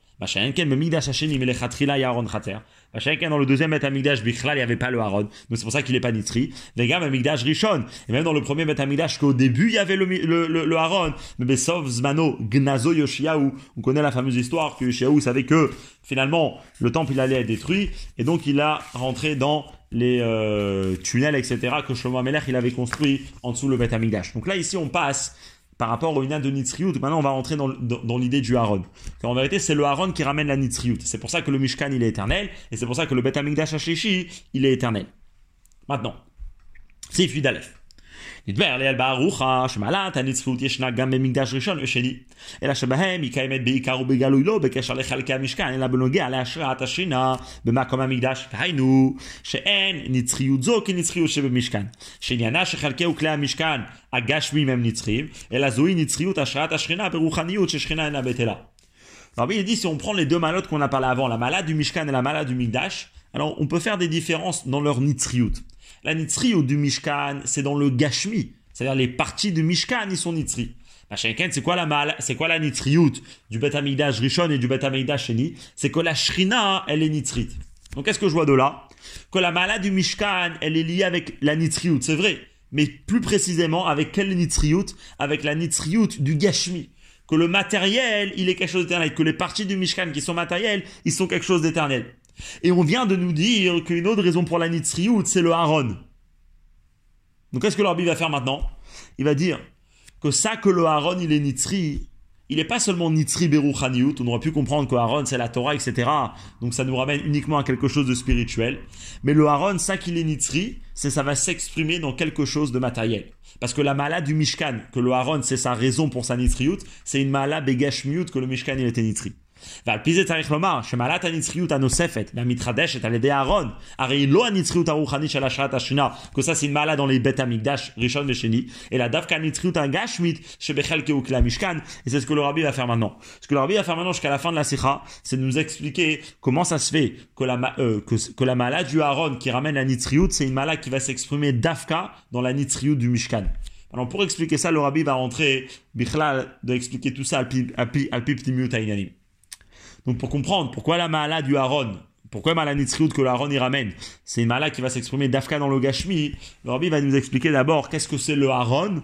Chacun dans le deuxième Bet Amigdash Bichlal, il n'y avait pas le Harod. Donc c'est pour ça qu'il n'est pas Nitri. Vegam Amigdash Rishon. Et même dans le premier Bet Amigdash, qu'au début, il y avait le, le, le, Haron. Mais Besov Zmano Gnazo Yoshiaou. On connaît la fameuse histoire que Yoshiaou savait que finalement, le temple, il allait être détruit. Et donc, il a rentré dans les euh, tunnels, etc., que Shlomo Amelech, il avait construit en dessous le Bet Amigdash. Donc là, ici, on passe par rapport au Inan de Nitzriut. Maintenant, on va rentrer dans, dans, l'idée du Haron. En vérité, c'est le Haron qui ramène la Nitzriut. C'est pour ça que le Mishkan, il est éternel. Et c'est pour ça que le Bet Amikdash Hashishi, il est éternel. Maintenant, c'est Fidalef. נדבר ליל בארוחה שמעלת הנצחות ישנה גם במקדש ראשון ושני אלא שבהם היא קיימת בעיקר ובגלוי לא בקשר לחלקי המשכן אלא בנוגע להשראת השינה במקום המקדש דהיינו שאין נצחיות זו כנצחיות שבמשכן. שעניינה שחלקי וכלי המשכן הגשמים הם נצחיים אלא זוהי נצחיות השראת השכינה ברוחניות ששכינה אינה בטלה. Alors il dit si on prend les deux malotes qu'on a parlé avant, la malade alors on peut faire des différences dans leur nitzriyut. La nitzri ou du Mishkan, c'est dans le Gashmi. C'est-à-dire les parties du Mishkan, ils sont nitzri. c'est quoi la c'est quoi la nitriout du Bet Rishon et du Bet Sheni? C'est que la Shrina, elle est nitrit. Donc qu'est-ce que je vois de là? Que la mala du Mishkan, elle est liée avec la nitriout, c'est vrai. Mais plus précisément, avec quelle nitriout Avec la nitriout du Gashmi. Que le matériel, il est quelque chose d'éternel. Que les parties du Mishkan qui sont matérielles, ils sont quelque chose d'éternel. Et on vient de nous dire qu'une autre raison pour la Nitzriout, c'est le Haron. Donc qu'est-ce que l'Arbi va faire maintenant? Il va dire que ça que le Haron, il est Nitzri, il n'est pas seulement Nitzri Beruchaniout, on aurait pu comprendre que Haron c'est la Torah, etc. Donc ça nous ramène uniquement à quelque chose de spirituel. Mais le Haron, ça qu'il est Nitzri, c'est ça va s'exprimer dans quelque chose de matériel. Parce que la mala du Mishkan, que le Haron c'est sa raison pour sa Nitzriout, c'est une mala Begashmiut que le Mishkan il était Nitzri. ועל פי זה צריך לומר שמעלת הנצחיות הנוספת והמתחדשת על ידי אהרון, הרי היא לא הנצחיות הרוחנית של השראת השינה, que ça c'est une malade dans les בית המקדש ראשון ושני, אלא דווקא הנצחיות הגשמית שבחלקו כלי המשכן, et c'est ce que le rabbi va faire maintenant. Ce que le rabbi va faire maintenant jusqu'à la fin de la sikha, c'est de nous expliquer comment ça se fait que la, euh, que, que la malade du Aaron qui ramène la nitzriout, c'est une malade qui va s'exprimer dafka dans la nitzriout du Mishkan. Alors pour expliquer ça, le rabbi va rentrer, Bichlal, d'expliquer tout ça al pi ptimiut ainanim. Donc pour comprendre pourquoi la mala du Haron, pourquoi la nitzriout que le Haron y ramène, c'est une mala qui va s'exprimer d'Afka dans le Gashmi, le Rabbi va nous expliquer d'abord qu'est-ce que c'est le Haron,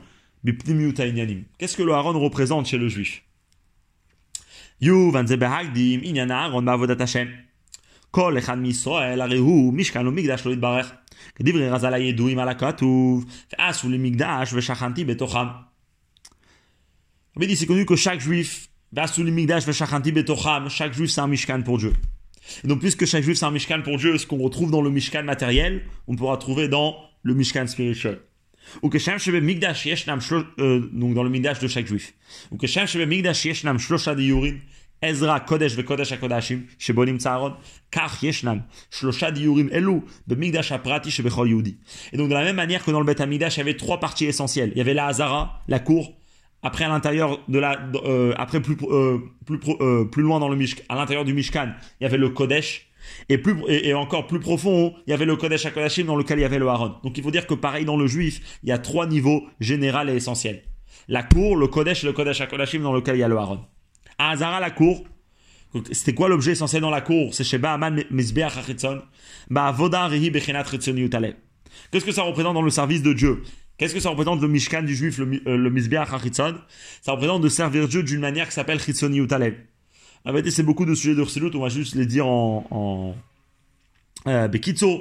Qu'est-ce que le Haron représente chez le juif Yu van zebehagdim inyan Aaron ba'avodat Hashem. כל אחד מישראל הרי הוא משכן ומקדש לא יתברך. כדברי רז"ל הידועים על הכתוב, ועשו לי מקדש ושכנתי בתוכם. Rabbi dit c'est connu que chaque juif chaque juif, c'est un Mishkan pour Dieu. Et donc, puisque chaque juif, c'est un Mishkan pour Dieu, ce qu'on retrouve dans le Mishkan matériel, on pourra trouver dans le Mishkan spirituel. Ou que Shem Shebe Migdash Yeshnam euh, donc dans le Migdash de chaque juif. Ou que Shem Shebe Migdash Yeshnam Shlosha de Ezra Kodesh ve Kodesh HaKodashim, Shebonim Tsaron, Kach Yeshnam, Shlosha de Yurim Elou, Migdash Aprati Shebechol Yehudi. Et donc, de la même manière que dans le Beth Amidash, il y avait trois parties essentielles. Il y avait la Hazara, la cour, après à l'intérieur de la, euh, après plus euh, plus euh, plus loin dans le Mishkan, à l'intérieur du Mishkan, il y avait le Kodesh. Et, plus, et, encore plus profond, il y avait le Kodesh HaKodashim dans lequel il y avait le Aaron. Donc il faut dire que pareil dans le juif, il y a trois niveaux général et essentiels. La cour, le Kodesh et le Kodesh HaKodashim dans lequel il y a le Aaron. À Hazara, la cour, c'était quoi l'objet essentiel dans la cour? C'est chez Ba'aman Mizbeach HaChitzon, Ba'avoda Rehi Bechinat. Qu'est-ce que ça représente dans le service de Dieu? Qu'est-ce que ça représente le Mishkan du juif, le, euh, le Mizbeach Ça représente de servir Dieu d'une manière qui s'appelle Chitzoni Utaleh. En fait, c'est beaucoup de sujets de Chsilut, on va juste les dire en... en euh, Bekitso.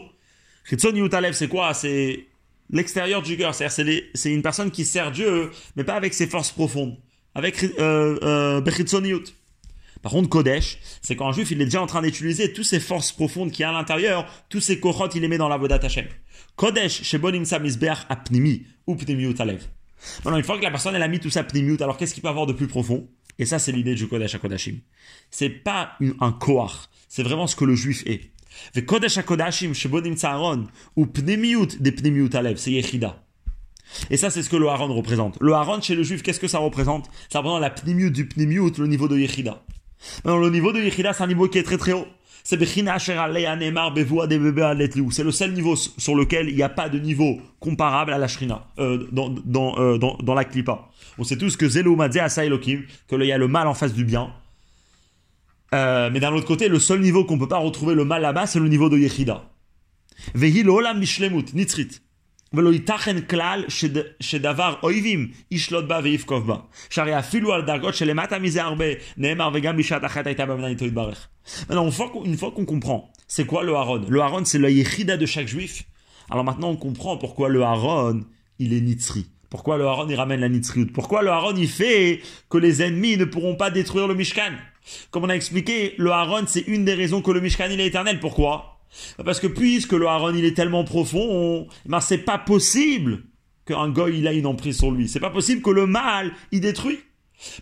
Chitzoni Utalev, c'est quoi? C'est l'extérieur du cœur. C'est-à-dire, c'est une personne qui sert Dieu, mais pas avec ses forces profondes. Avec euh, euh, Par contre, Kodesh, c'est quand un juif, il est déjà en train d'utiliser toutes ses forces profondes qui a à l'intérieur, tous ses kochot, il les met dans la Vodat Hashem. Kodesh Shebonimsa Misbeach Apnimi ou Pnimiut Alev. Maintenant, une fois que la personne elle a mis tout ça Pnimiut, alors qu'est-ce qu'il peut avoir de plus profond? Et ça, c'est l'idée du Kodesh à Kodashim. C'est pas un Kohar, c'est vraiment ce que le juif est. Ve Kodesh à Kodashim Shebonimsa ou Pnimiut des Pnimiut Alev, c'est Yechida. Et ça, c'est ce que le Haron représente. Le Haron, chez le juif, qu'est-ce que ça représente? Ça représente la pnimiut du pnimiut, le niveau de Yechida. Maintenant, le niveau de Yechida, c'est un niveau qui est très très haut. C'est le seul niveau sur lequel il n'y a pas de niveau comparable à la Shrina, euh, dans, euh, dans, dans, la Klippa. On sait tous que Zeloumadze Asa Elohim, que il y a le mal en face du bien. Euh, mais d'un autre côté, le seul niveau qu'on peut pas retrouver le mal là-bas, c'est le niveau de Yechida. Vehi mishlemut, nitzrit. ולא ייתכן כלל שדבר אויבים ישלוט בה ויפקוף בה. שהרי אפילו על דרגות שלמטה מזה הרבה, נאמר וגם בשעת אחת הייתה במדינה איתו יתברך. Maintenant, une fois, une fois qu'on comprend, c'est quoi le Haron Le Haron, c'est le Yechida de chaque juif. Alors maintenant, on comprend pourquoi le Haron, il est Nitzri. Pourquoi le Haron, il ramène la Nitzriut Pourquoi le Haron, il fait que les ennemis ne pourront pas détruire le Mishkan Comme on a expliqué, le Haron, c'est une des raisons que le Mishkan, il est éternel. Pourquoi Parce que puisque le Haron, il est tellement profond, ben c'est pas possible qu'un goy, il a une emprise sur lui. C'est pas possible que le mal, il détruit.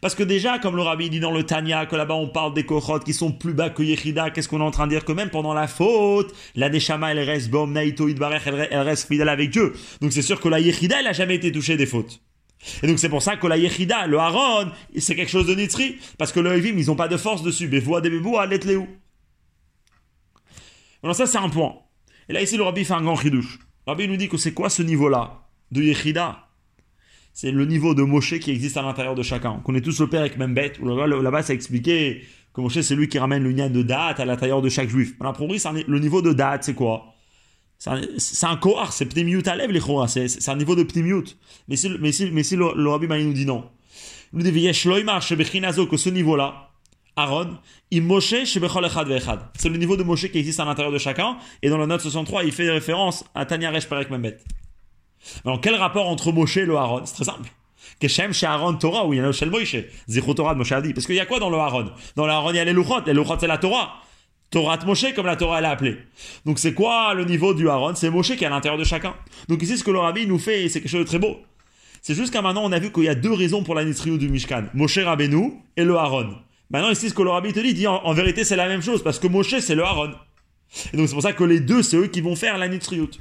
Parce que déjà, comme le rabbi dit dans le Tanya, que là-bas on parle des kochot qui sont plus bas que Yechida, qu'est-ce qu'on est en train de dire? Que même pendant la faute, la Neshama elle reste bom, naito idbarech, elle reste fidèle avec Dieu. Donc c'est sûr que la Yechida elle a jamais été touchée des fautes. Et donc c'est pour ça que la Yechida, le Haron, c'est quelque chose de nitri, parce que le Evim, ils ont pas de force dessus. Bevoa des à où Alors ça c'est un point. Et là ici le rabbi fait un grand chidouche. Le rabbi nous dit que c'est quoi ce niveau-là de Yechida? C'est le niveau de Moshe qui existe à l'intérieur de chacun. On connaît tous le père avec même bête, là-bas ça expliqué que Moshe c'est lui qui ramène le lien de date à l'intérieur de chaque juif. On a prouvé le niveau de date, c'est quoi? C'est un, kohar, c'est à lèvres les choras, c'est un niveau de pnimiut. Mais si, mais si, mais si le, le Rabbi nous dit non. Il nous dit que ce niveau-là, Aaron, il Moshe. C'est le niveau de Moshe qui existe à l'intérieur de chacun. Et dans la note 63, il fait référence à Tanya Resh Perek Membet. Alors, quel rapport entre Moshe et le Aaron? C'est très simple. Keshem chez Aaron Torah, ou il y a Moshe. Zichro Torah de Moshe a dit. Parce qu'il y a quoi dans le Aaron? Dans le Aaron, il y a les Luchot. Les Luchot, c'est la Torah. Torah de Moshe, comme la Torah elle a appelé. Donc c'est quoi le niveau du Aaron? C'est Moshe qui est à l'intérieur de chacun. Donc ici, ce que le Rabbi nous fait, c'est quelque chose de très beau. C'est juste qu'à maintenant, on a vu qu'il y a deux raisons pour la du Mishkan. Moshe Rabbeinu et le Aaron. Maintenant, ici, ce que le Rabbi te dit, dit en, vérité, c'est la même chose, parce que Moshe, c'est le Aaron. Et donc c'est pour ça que les deux, c'est eux qui vont faire la nitriout.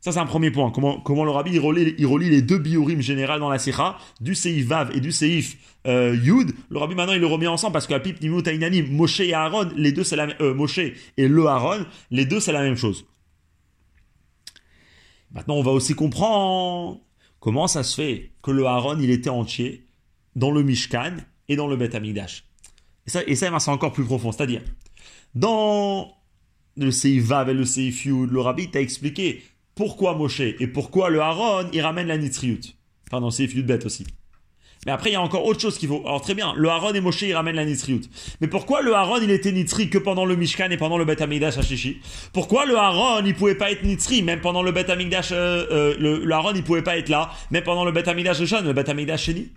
Ça, c'est un premier point. Comment, le rabbi il relie, les deux biorim générales dans la sikha, du seif vav et du seif euh, yud. Le rabbi maintenant il le remet ensemble parce qu'à pip nimut Moshe et Aaron, les deux c'est euh, Moshe et le Aaron, les deux c'est la même chose. Maintenant, on va aussi comprendre comment ça se fait que le Aaron il était entier dans le Mishkan et dans le Bet Amigdash. Et ça, et ça c'est encore plus profond. C'est-à-dire, dans le Seif Vav et le Seif Yud, le rabbi t'a expliqué pourquoi Moshe et pourquoi le Aaron, il ramène la nitriut. Enfin, non, c'est de bête aussi. Mais après, il y a encore autre chose qu'il faut. Alors, très bien, le Aaron et Moshe, ils ramènent la nitriut. Mais pourquoi le Aaron, il était nitri que pendant le Mishkan et pendant le Bet Amigdash à Shishi? Pourquoi le Aaron, il pouvait pas être nitri même pendant le Bet Amigdash, euh, euh, le, Aaron, il pouvait pas être là, même pendant le Bet Amigdash de le Bet Amigdash Sheni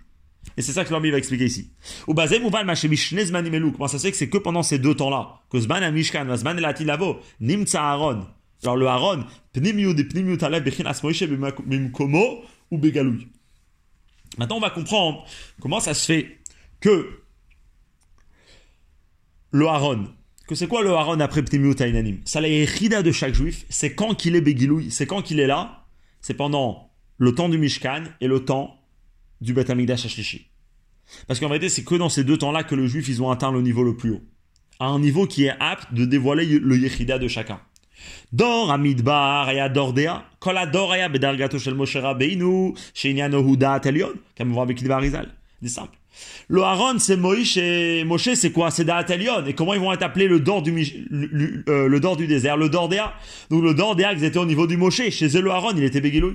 et c'est ça que l'homme va expliquer ici. Ou bazem ou Comment ça se fait que c'est que pendant ces deux temps-là, que Zman Mishkan, Zman Latilavo, Nimtsa Aaron, alors le Aaron, ou Maintenant, on va comprendre comment ça se fait que le Haron. Que c'est quoi le Haron après Ptimiut Inanim? Ça, la Yechida de chaque juif, c'est quand qu'il est Begiloui, c'est quand qu'il est là, c'est pendant le temps du Mishkan et le temps du Beth Amikdash Ashlishi. Parce qu'en vérité, c'est que dans ces deux temps-là que le juif, ils ont atteint le niveau le plus haut. À un niveau qui est apte de dévoiler le Yechida de chacun. Dor Amidbar et Dordea, Kol Ador et Bedargato Shel Moshe Rabbeinu, Sheinyan Ohuda Telion, comme on voit avec Rizal. C'est simple. Le Aaron, c'est Moïse et Moshe, c'est quoi? C'est Daatelion. Et comment ils vont être appelés? Le dor du, le, euh, le dor du désert Le Dordéa. Donc le Dordéa, ils étaient au niveau du Moshe. Chez eux, le Aaron, il était Bégilouï.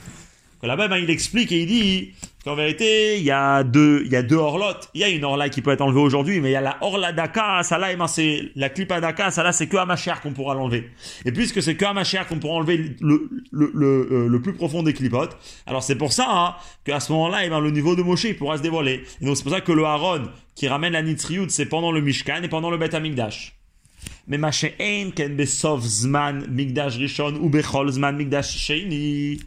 Là-bas, ben, il explique et il dit qu'en vérité, il y a deux, il y a deux orlottes. Il y a une orla qui peut être enlevée aujourd'hui, mais il y a la orla d'Aka, ça là, eh ben, c'est la clipa d'Aka, ça là, c'est que à ma chair qu'on pourra l'enlever. Et puisque c'est que à ma chair qu'on pourra enlever le, le, le, euh, le, plus profond des clipotes, alors c'est pour ça hein, qu'à ce moment-là, eh ben, le niveau de Moshe, il pourra se dévoiler. Et donc c'est pour ça que le Haron, qui ramène la Nitriout, c'est pendant le Mishkan et pendant le Bet Amikdash. Mais ma ken besov zman migdash rishon ou bechol zman migdash sheini.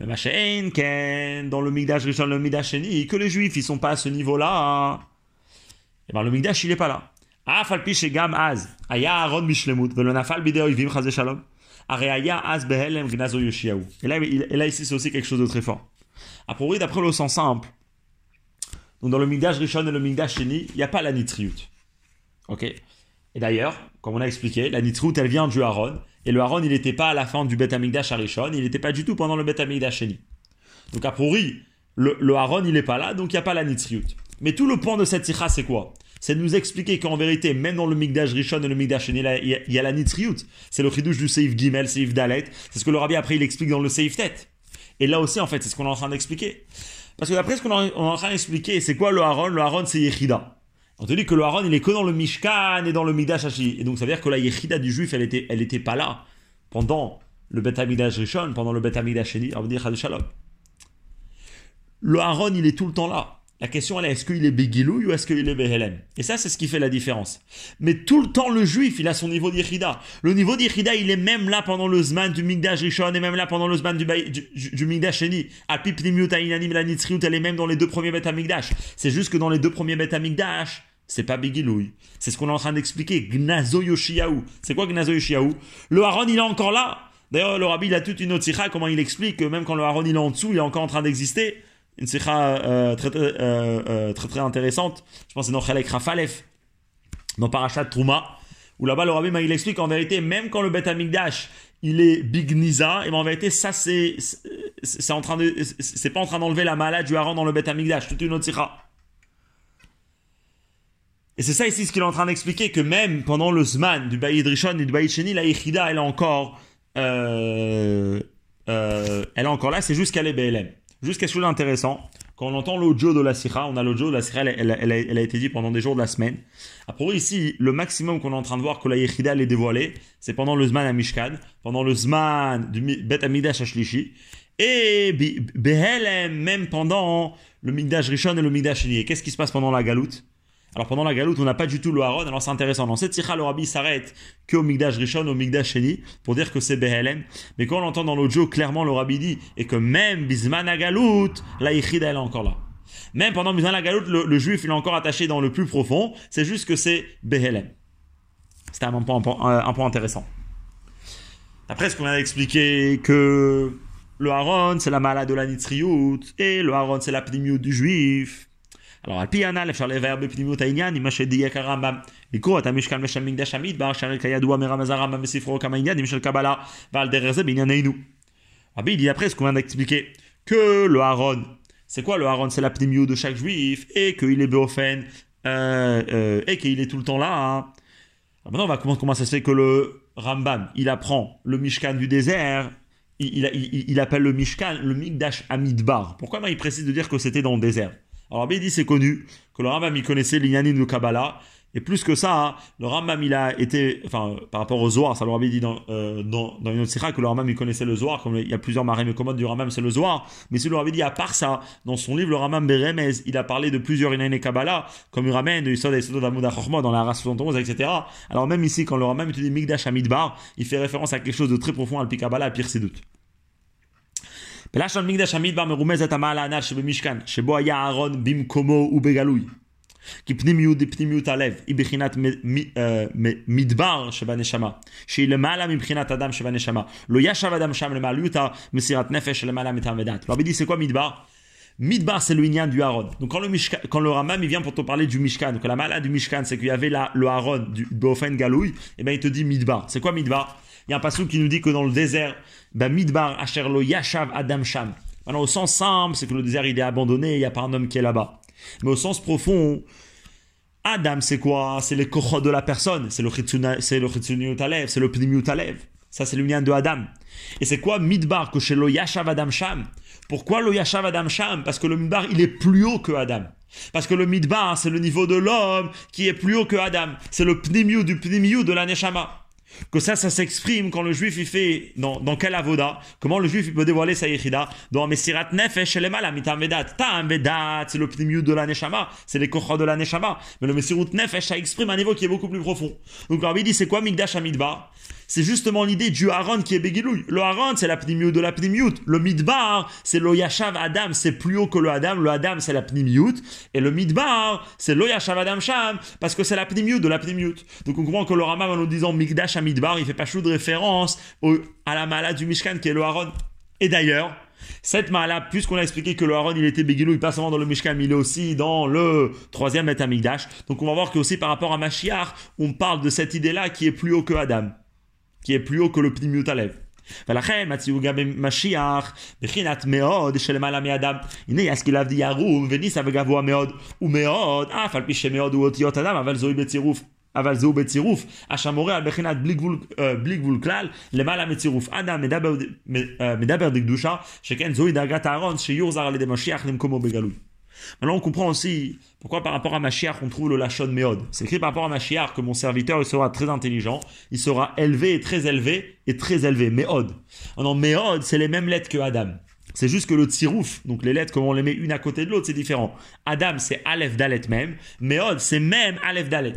Eh, dans le Migdash Rishon, le Migdash Sheni, que les Juifs, ils sont pas à ce niveau-là. Et bien le Migdash, il est pas là. Afalpi Shegam Az, Aya Aaron Velonafal Bideo Yvim Chazé Shalom, Areaya Az Behelem Gnazo Yoshiaou. Et là, ici, c'est aussi quelque chose de très fort. A priori, d'après le sens simple, donc dans le Migdash Rishon et le Migdash Sheni, il n'y a pas la nitriut Ok? Et d'ailleurs, comme on a expliqué, la nitriut elle vient du Aaron et le Haron, il n'était pas à la fin du Bet Amigdash Arishon, il n'était pas du tout pendant le Bet Amigdash Sheni. Donc a priori, le, le Haron, il n'est pas là, donc il n'y a pas la Nitzriut. Mais tout le point de cette sikha, c'est quoi? C'est de nous expliquer qu'en vérité, même dans le Migdash Rishon et le Migdash Sheni, il y, a la Nitzriut. C'est le chidouche du Seif Gimel, Seif Dalet. C'est ce que le Rabbi après, il explique dans le Seif Tet. Et là aussi, en fait, c'est ce qu'on est en train d'expliquer. Parce que d'après ce qu'on est en train d'expliquer, c'est quoi le Haron? Le Haron, c'est Yechida. On te dit que le Haron, il est que dans le Mishkan et dans le Midash Hashi. Et donc, ça veut dire que la Yechida du juif, elle était, elle était pas là pendant le Bet Amidash Rishon, pendant le Bet Amidash Sheni, on va dire Shalom. Le Haron, il est tout le temps là. La question, elle est, est-ce qu'il est Begilou ou est-ce qu'il est Behelem? Et ça, c'est ce qui fait la différence. Mais tout le temps, le juif, il a son niveau d'Ichida. Le niveau d'Ichida, il est même là pendant le Zman du Migdash Rishon et même là pendant le Zman du, du, du, Migdash Sheni. Apipnimiut, Ainanim, la elle est même dans les deux premiers Bet Amigdash. C'est juste que dans les deux premiers Bet Amigdash, c'est pas Begilouï. C'est ce qu'on est en train d'expliquer. Gnazo Yoshiaou. C'est quoi Gnazo Yoshiaou? Le Haron, il est encore là. D'ailleurs, le Rabbi, il a toute une autre sikha, comment il explique que même quand le Haron, il est en dessous, il est encore en train d'exister. Une sikha euh, très, très, euh, euh, très, très, intéressante. Je pense que c'est dans Chalek Rafalef, dans Parashat Trouma, où là-bas, le Rabbi, il explique qu'en vérité, même quand le Bet Amigdash, il est Big Niza, et ben en vérité, ça, c'est, c'est en train de, c'est pas en train d'enlever la malade du Haron dans le Bet Amigdash. Toute une autre sikha. Et c'est ça ici ce qu'il est en train d'expliquer, que même pendant le Zman du Bayid Rishon et du Bayid Sheni, la Yichida, elle est encore, euh, euh, elle est encore là, c'est juste qu'elle est BLM. Quelque chose d'intéressant, quand on entend l'audio de la Sira, on a l'audio de la Sira, elle, a été dit pendant des jours de la semaine. Après ici, le maximum qu'on est en train de voir que la Yichida, elle est dévoilée, c'est pendant le Zman à Mishkan, pendant le Zman du Bet Amidash Ashlishi, et BLM, même pendant le Migdash Rishon et le Migdash Sheni. Qu'est-ce qui se passe pendant la galoute? Alors pendant la galoute, on n'a pas du tout le Haron. Alors c'est intéressant. Dans cette sikha, le Rabbi s'arrête qu'au Migdash Rishon, au Migdash Sheni, pour dire que c'est BLM. Mais quand on entend dans l'audio, clairement, le Rabbi dit, et que même Bisman la Yichida, elle est encore là. Même pendant Bisman galoute, le, juif, il est encore attaché dans le plus profond. C'est juste que c'est BLM. C'était un point, intéressant. Après, ce qu'on a expliqué que le Haron, c'est la malade de la Nitriout, et le Haron, c'est la du juif. Alors, על פי הנ"ל אפשר לבאר בפנימיות העניין עם מה שדייק הרמב"ם. לקרוא את המשכן ושל מקדש המדבר, שהרי כידוע מרמז הרמב"ם בספרו כמה עניינים של קבלה, ועל דרך זה בענייננו. Rabbi dit après ce qu'on vient d'expliquer, que le Haron, c'est quoi le Haron C'est la pnimio de chaque juif, et qu'il est Beofen, euh, euh, et qu'il est tout le temps là. Hein. Alors maintenant, on va comment, comment ça se fait que le Rambam, il apprend le Mishkan du désert, il, il, il, il appelle le Mishkan le Mikdash Amidbar. Pourquoi ben, il précise de dire que c'était dans le désert alors, il dit c'est connu que le Rambam il connaissait l'Inyanim de Kabbalah Et plus que ça, le Rambam, il a été, enfin, par rapport au Zohar, ça leur avait dit dans, euh, dans, dans, une autre que le Rambam, il connaissait le Zohar, comme il y a plusieurs marées commodes du Rambam, c'est le Zohar. Mais si leur avait dit, à part ça, dans son livre, le Rambam Beremez, il a parlé de plusieurs Inaïne Kabbalah, comme il ramène de Yisod et Yisod dans la race 71, etc. Alors même ici, quand le Rambam, dit Migdash Amidbar, il fait référence à quelque chose de très profond, al Kabbalah, à Pire Sidout בלשון מקדש המדבר מרומזת המעלה הנ"ל שבמשכן, שבו היה אהרון במקומו ובגלוי. כי פנימיות היא פנימיות הלב, היא בחינת מדבר שבנשמה, שהיא למעלה מבחינת אדם שבנשמה. לא ישב אדם שם למעליותה מסירת נפש למעלה מטעם ודעת. רבי די, c'est quoi midbar Midbar, c'est le Inyan du Haron. Donc, quand le, Mishkan, quand le Ramam il vient pour te parler du Mishkan, donc la malade du Mishkan, c'est qu'il y avait là, le Haron du Bofen Galouille, et eh bien il te dit Midbar. C'est quoi Midbar Il y a un passage qui nous dit que dans le désert, ben, Midbar, Asherlo, Yashav, Adam Sham. Alors, au sens simple, c'est que le désert, il est abandonné, il n'y a pas un homme qui est là-bas. Mais au sens profond, Adam, c'est quoi? C'est les kochot de la personne. C'est le le c'est le pnimiut Ça, c'est l'union de Adam. Et c'est quoi Midbar, que chez lo Yashav Adam Sham? Pourquoi le Yashav Adam Sham? Parce que le Midbar, il est plus haut que Adam. Parce que le Midbar, c'est le niveau de l'homme qui est plus haut que Adam. C'est le Pnimiu du Pnimiu de la Neshama. Que ça, ça s'exprime quand le juif il fait dans, dans quel avoda Comment le juif il peut dévoiler sa yichida Dans Mesirat Nefesh Elemala Mitam Vedat. Tam Vedat, c'est le Pnimiu de la Neshama, c'est les kochas de la Neshama. Mais le Mesirut Nefesh, ça exprime un niveau qui est beaucoup plus profond. Donc, il dit c'est quoi Migdash Amidbar? C'est justement l'idée du Haron qui est Begilouy. Le Haron, c'est la de la pnimiout. Le Midbar, c'est le Yashav Adam, c'est plus haut que le Adam. Le Adam, c'est la pnimiout. Et le Midbar, c'est le Yashav Adam Sham, parce que c'est la de la pnimiout. Donc on comprend que le Ramam, en nous disant Migdash à Midbar, il fait pas chou de référence à la malade du Mishkan qui est le Haron. Et d'ailleurs, cette mala, puisqu'on a expliqué que le Haron il était il pas seulement dans le Mishkan, mais il est aussi dans le troisième Etamigdash. Donc on va voir que aussi par rapport à Mashiach, on parle de cette idée-là qui est plus haut que Adam qui est plus haut que le pnimiut alev. ולכן מציאו גם במשיח בחינת מאוד שלמעלה מאדם. הנה ישכיל עבדי ירום וניסה וגבוה מאוד ומאוד אף על פי שמאוד הוא אותיות אדם אבל זוהי בצירוף אבל זהו בצירוף אשר מורה על בחינת בלי גבול, בלי גבול כלל למעלה מצירוף אדם מדבר, מדבר דקדושה שכן זוהי דרגת הארון שיוחזר על ידי משיח למקומו בגלוי. Maintenant, on comprend aussi pourquoi par rapport à Mashiach, on trouve le Lachon Meod. C'est écrit par rapport à Mashiach que mon serviteur, sera très intelligent, il sera élevé et très élevé et très élevé. Meod. Non, Meod, c'est les mêmes lettres que Adam. C'est juste que le tsirouf, donc les lettres, comme on les met une à côté de l'autre, c'est différent. Adam, c'est Aleph Dalet même. Meod, c'est même Aleph Dalet.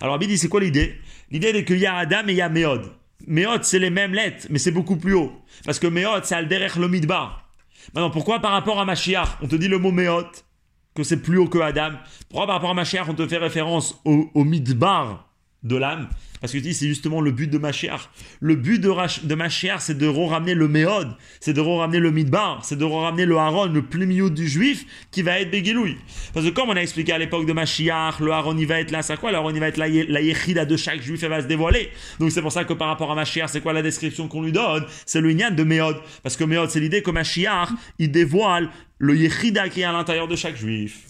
Alors, Abidi, c'est quoi l'idée? L'idée est qu'il y a Adam et il y a Meod. Meod, c'est les mêmes lettres, mais c'est beaucoup plus haut. Parce que Meod, c'est Alderech le Midbar. Maintenant, pourquoi par rapport à Mashiach, on te dit le mot Meot, que c'est plus haut que Adam Pourquoi par rapport à Mashiach, on te fait référence au Midbar de l'âme parce que c'est justement le but de Mashiach. Le but de, Mashiach, c'est de ramener le Méod, c'est de ramener le Midbar, c'est de ramener le Haron, le plumio du juif, qui va être Begiloui. Parce que comme on a expliqué à l'époque de Mashiach, le Haron, il va être là, c'est quoi? Le Haron, il va être la, la Yechida de chaque juif, elle va se dévoiler. Donc c'est pour ça que par rapport à Mashiach, c'est quoi la description qu'on lui donne? C'est le Inyan de Méod. Parce que Méod, c'est l'idée que Mashiach, il dévoile le Yechida qui est à l'intérieur de chaque juif.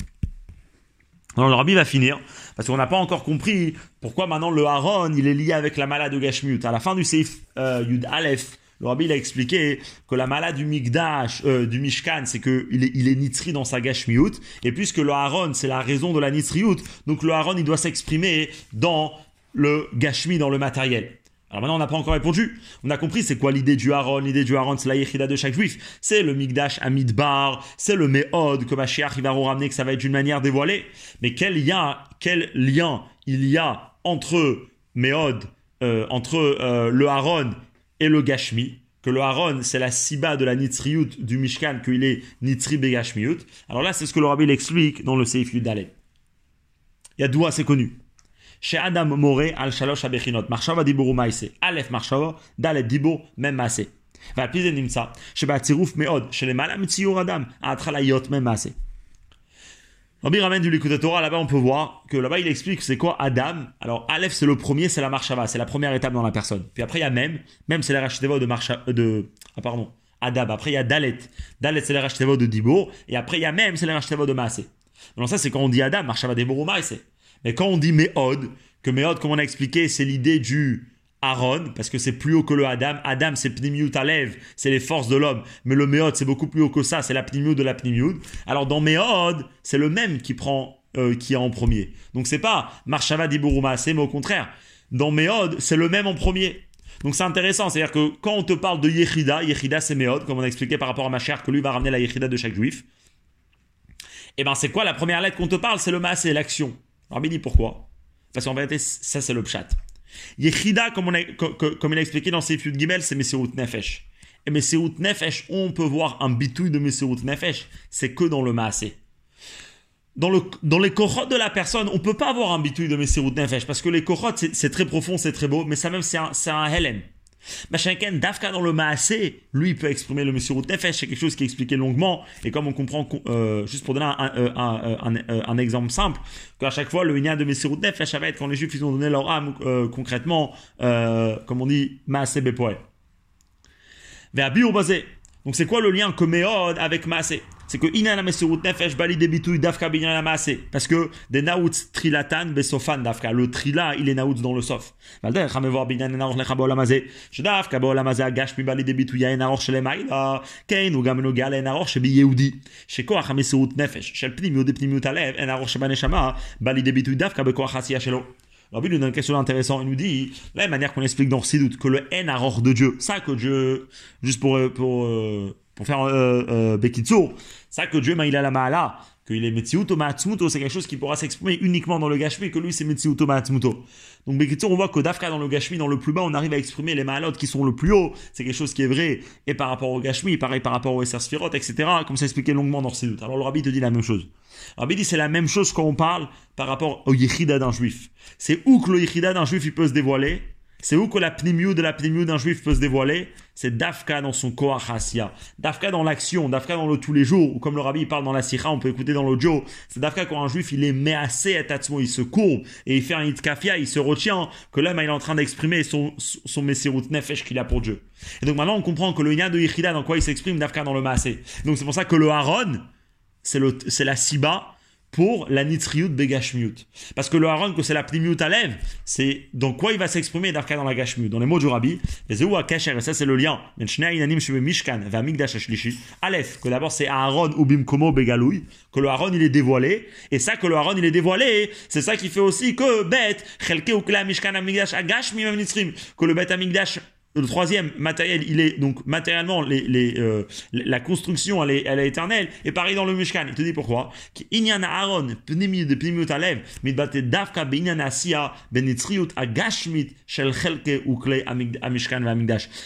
Alors le rabbi va finir, parce qu'on n'a pas encore compris pourquoi maintenant le Haron, il est lié avec la malade de Gashmiut. À la fin du Seif euh, Yud Aleph, le rabbi il a expliqué que la malade du Migdash, euh, du Mishkan, c'est qu'il est, il est nitri dans sa Gashmiut, et puisque le Haron, c'est la raison de la nitriut, donc le Haron, il doit s'exprimer dans le Gashmi, dans le matériel. Alors maintenant, on n'a pas encore répondu. On a compris c'est quoi l'idée du Haron? L'idée du Haron, c'est la Yechida de chaque juif. C'est le Migdash Amidbar, c'est le Meod que Mashiach il va ramener, que ça va être d'une manière dévoilée. Mais quel lien, quel lien il y a entre Meod, euh, entre euh, le Haron et le Gashmi? Que le Haron, c'est la siba de la nitriut du Mishkan, qu'il est nitri begashmiut. Alors là, c'est ce que le rabbi explique dans le Seif Yudalet. Il y a deux, c'est connu chez Adam Moré al shalosh abechinot, marshava dibur umaise, alef marshava, dalet dibur mem maase. ועל פי זה נמצא שבצירוף מאוד שלמעלה מציור אדם, ההתחלה להיות מם מעשה. Rabbi ramène du l'écoute Torah, là-bas on peut voir que là-bas il explique c'est quoi Adam. Alors Aleph c'est le premier, c'est la marshava, c'est la première étape dans la personne. Puis après il y a même, même c'est la racheteva de marcha, de, ah pardon, Adam. Après il y a Dalet, Dalet c'est la racheteva de Dibo, et après il y a même c'est la racheteva de Maasé. Donc ça c'est quand on dit Adam, marshava Dibor ou Maasé. mais quand on dit Meod, que Meod, comme on a expliqué, c'est l'idée du Aaron, parce que c'est plus haut que le Adam. Adam, c'est Pnimiut Alev, c'est les forces de l'homme. Mais le Meod, c'est beaucoup plus haut que ça, c'est la Pnimiut de la Pnimiut. Alors dans Meod, c'est le même qui prend euh, qui est en premier. Donc c'est pas Marshava Diburuma, c'est mais au contraire, dans Méod, c'est le même en premier. Donc c'est intéressant, c'est-à-dire que quand on te parle de Yechida, Yechida c'est Méod, comme on a expliqué par rapport à ma chère, que lui va ramener la Yechida de chaque juif. Et eh ben c'est quoi la première lettre qu'on te parle? C'est le c'est l'action. Alors dit pourquoi? Parce qu'en vérité, ça c'est le pshat. Yechida, comme, on a, comme il a expliqué dans ses de Gimel, c'est Messirut Nefesh. Et Messirut Nefesh, on peut voir un bitouille de Messirut Nefesh, c'est que dans le Maasé. Dans, le, dans les kohot de la personne, on peut pas avoir un bitouille de Messirut Nefesh, parce que les kohot, c'est très profond, c'est très beau, mais ça même, c'est un, un Helen. Machinken, Dafka dans le Maasé, lui, peut exprimer le Messirut Nefesh, c'est quelque chose qui est expliqué longuement, et comme on comprend, euh, juste pour donner un, un, un, exemple simple, qu'à chaque fois, le lien de Messirut Nefesh, ça va être quand les Juifs, ils ont donné leur âme, euh, concrètement, euh, comme on dit, Maasé Bepoel. Vers basé. Donc c'est quoi le lien que Meod avec Maasé c'est que ina la mesirut nefesh bali debitouy dafka binyan la. Parce que des naouts trilatan besofan dafka. Le trila, il est naouts dans le sof. Valder, chamevoir binyan la naouch lecha bolamazé. Shdaf, kabolamazé agash mi bali debitouya en naouch le maïda. Kein ou gameno gale en naouch shebi yehudi. Shekoach la mesirut nefesh? Shel pnimiut de pnimiut alev en naouch shebaneshama bali debitouy dafka bekoach hasia shelo. Alors, nous donne quelque chose d'intéressant. Il nous dit, la manière qu'on explique dans Sidout, que le haine arrore de Dieu, ça que Dieu, juste pour, euh, pour, euh, pour faire euh, euh, Bekitso, ça que Dieu, il a la Maala, qu'il est Metsiuto Matsmuto, c'est quelque chose qui pourra s'exprimer uniquement dans le Gashmi, que lui c'est Metsiuto Matsmuto. Donc Bekitso, on voit que Dafka dans le Gashmi, dans le plus bas, on arrive à exprimer les Maalot qui sont le plus haut, c'est quelque chose qui est vrai, et par rapport au Gashmi, pareil par rapport au Esser etc., comme c'est expliqué longuement dans Sidout. Alors le Rabbi te dit la même chose. Le Rabbi dit c'est la même chose quand on parle par rapport au Yechida d'un juif. C'est où que le Yechida d'un juif il peut se dévoiler? C'est où que la pnimiou de la pnimiou d'un juif peut se dévoiler? C'est Dafka dans son Koachasya. Dafka dans l'action, Dafka dans le tous les jours, ou comme le rabbi parle dans la Sikha, on peut écouter dans l'audio. C'est Dafka quand un juif il est méassé à Tatsmo, il se courbe et il fait un itkafia, il se retient, que l'homme il est en train d'exprimer son, son Messirut Nefesh qu'il a pour Dieu. Et donc maintenant on comprend que le Nya de Yichida, dans quoi il s'exprime, Dafka dans le Maasé. Donc c'est pour ça que le Haron, c'est la Siba pour la nitriut begashmiut. Parce que le haron, que c'est la plimiut à c'est dans quoi il va s'exprimer d'Arka dans la gashmiut. Dans les mots du rabbi, et ça c'est le lien. Aleph, que d'abord c'est Aaron ou Bimkomo Begaloui, que le haron il est dévoilé, et ça que le haron il est dévoilé, c'est ça qui fait aussi que Bet, Mishkan que le Bet Amigdash le troisième matériel, il est donc matériellement les, les, euh, la construction elle est, elle est éternelle. Et pareil dans le Mishkan, il te dit pourquoi? Aaron, de davka agashmit shel.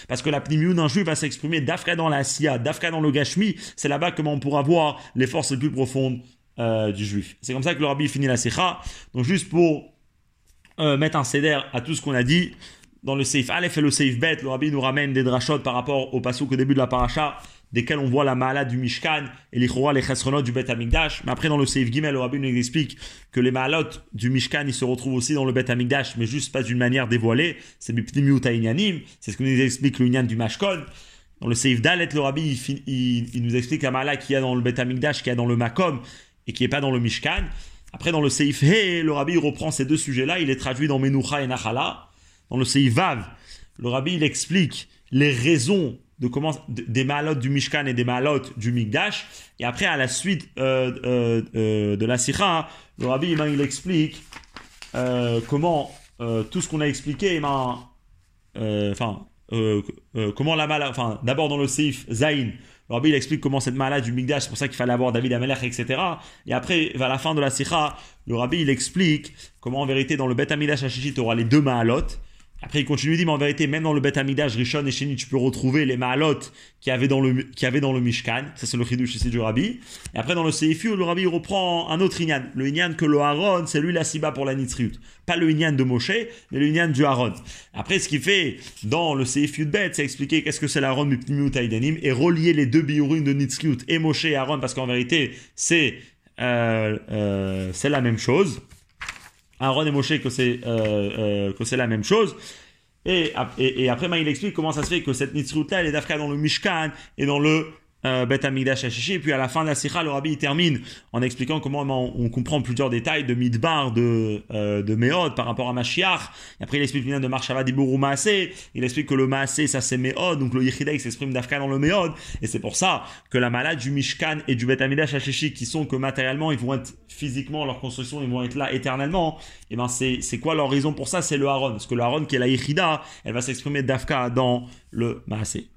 Parce que la pnimiut d'un juif va s'exprimer dafka dans la sia, dafka dans le gashmi. C'est là-bas comment on pourra voir les forces les plus profondes euh, du juif. C'est comme ça que le rabbi finit la sikha. Donc juste pour euh, mettre un céder à tout ce qu'on a dit dans le Seif Aleph et le Seif Bet, le Rabbi nous ramène des drachot par rapport au passage au début de la paracha, desquels on voit la malade du Mishkan et les chorois, les chesronot du Bet Amigdash. Mais après, dans le Seif Gimel, le Rabbi nous explique que les malot du Mishkan, ils se retrouvent aussi dans le Bet Amigdash, mais juste pas d'une manière dévoilée. C'est Biptimiut. C'est ce que nous explique le du Mashkon. Dans le Seif Dalet, le Rabbi, il, nous explique la malade qu'il y a dans le Bet Amigdash, qu'il y a dans le Makom et qui n'est pas dans le Mishkan. Après, dans le Seif He, le Rabbi reprend ces deux sujets-là, il est traduit dans Menucha et Nachala dans le Seivav, le rabbi il explique les raisons de comment, des malotes du Mishkan et des malotes du Mikdash. Et après, à la suite euh, euh, euh, de la Sikha, le rabbi il explique comment tout ce qu'on a expliqué, eh ben, enfin, comment la malade, enfin, d'abord dans le Seif Zain, le rabbi il explique comment cette malade du Mikdash, c'est pour ça qu'il fallait avoir David Amelech, etc. Et après, vers la fin de la Sikha, le rabbi il explique comment en vérité dans le Bet Amidash Hashishit, tu auras les deux malotes après, il continue, il dit, mais en vérité, même dans le Bet Amidash, Rishon et Sheni, tu peux retrouver les Mahalot qui avaient dans le, qui avaient dans le Mishkan. Ça, c'est le Chidush ici du Rabbi. Et après, dans le Seifu, le Rabbi reprend un autre Inyan. Le Inyan que le Haron, c'est lui la Siba pour la Nitriut. Pas le Inyan de Moshe, mais le Inyan du Haron. Après, ce qu'il fait dans le Seifu de Bet, c'est expliquer qu'est-ce que c'est l'Aaron du Pnimiut Aidanim et relier les deux biurim de Nitriut et Moshe et Aaron, parce qu'en vérité, c'est, euh, euh, c'est la même chose. Aaron et Moshe que c'est euh, euh, la même chose. Et, et, après, il explique comment ça se fait que cette nitzrut elle est d'Afka dans le Mishkan et dans le euh, Bet Amigdash Et puis à la fin de la Sikha, le Rabbi il termine en expliquant comment on comprend plusieurs détails de Midbar, de, euh, de Meod par rapport à Mashiach. Et après il explique bien de Marshava Diburu Maasé. Il explique que le Maasé ça c'est Meod, donc le Yechida il s'exprime d'Afka dans le Meod. Et c'est pour ça que la malade du Mishkan et du Bet Amigdash qui sont que matériellement ils vont être physiquement, leur construction, ils vont être là éternellement. Et ben c'est quoi leur raison pour ça? C'est le Haron. Parce que le Haron qui est la Yechida, elle va s'exprimer d'Afka dans le Maasé.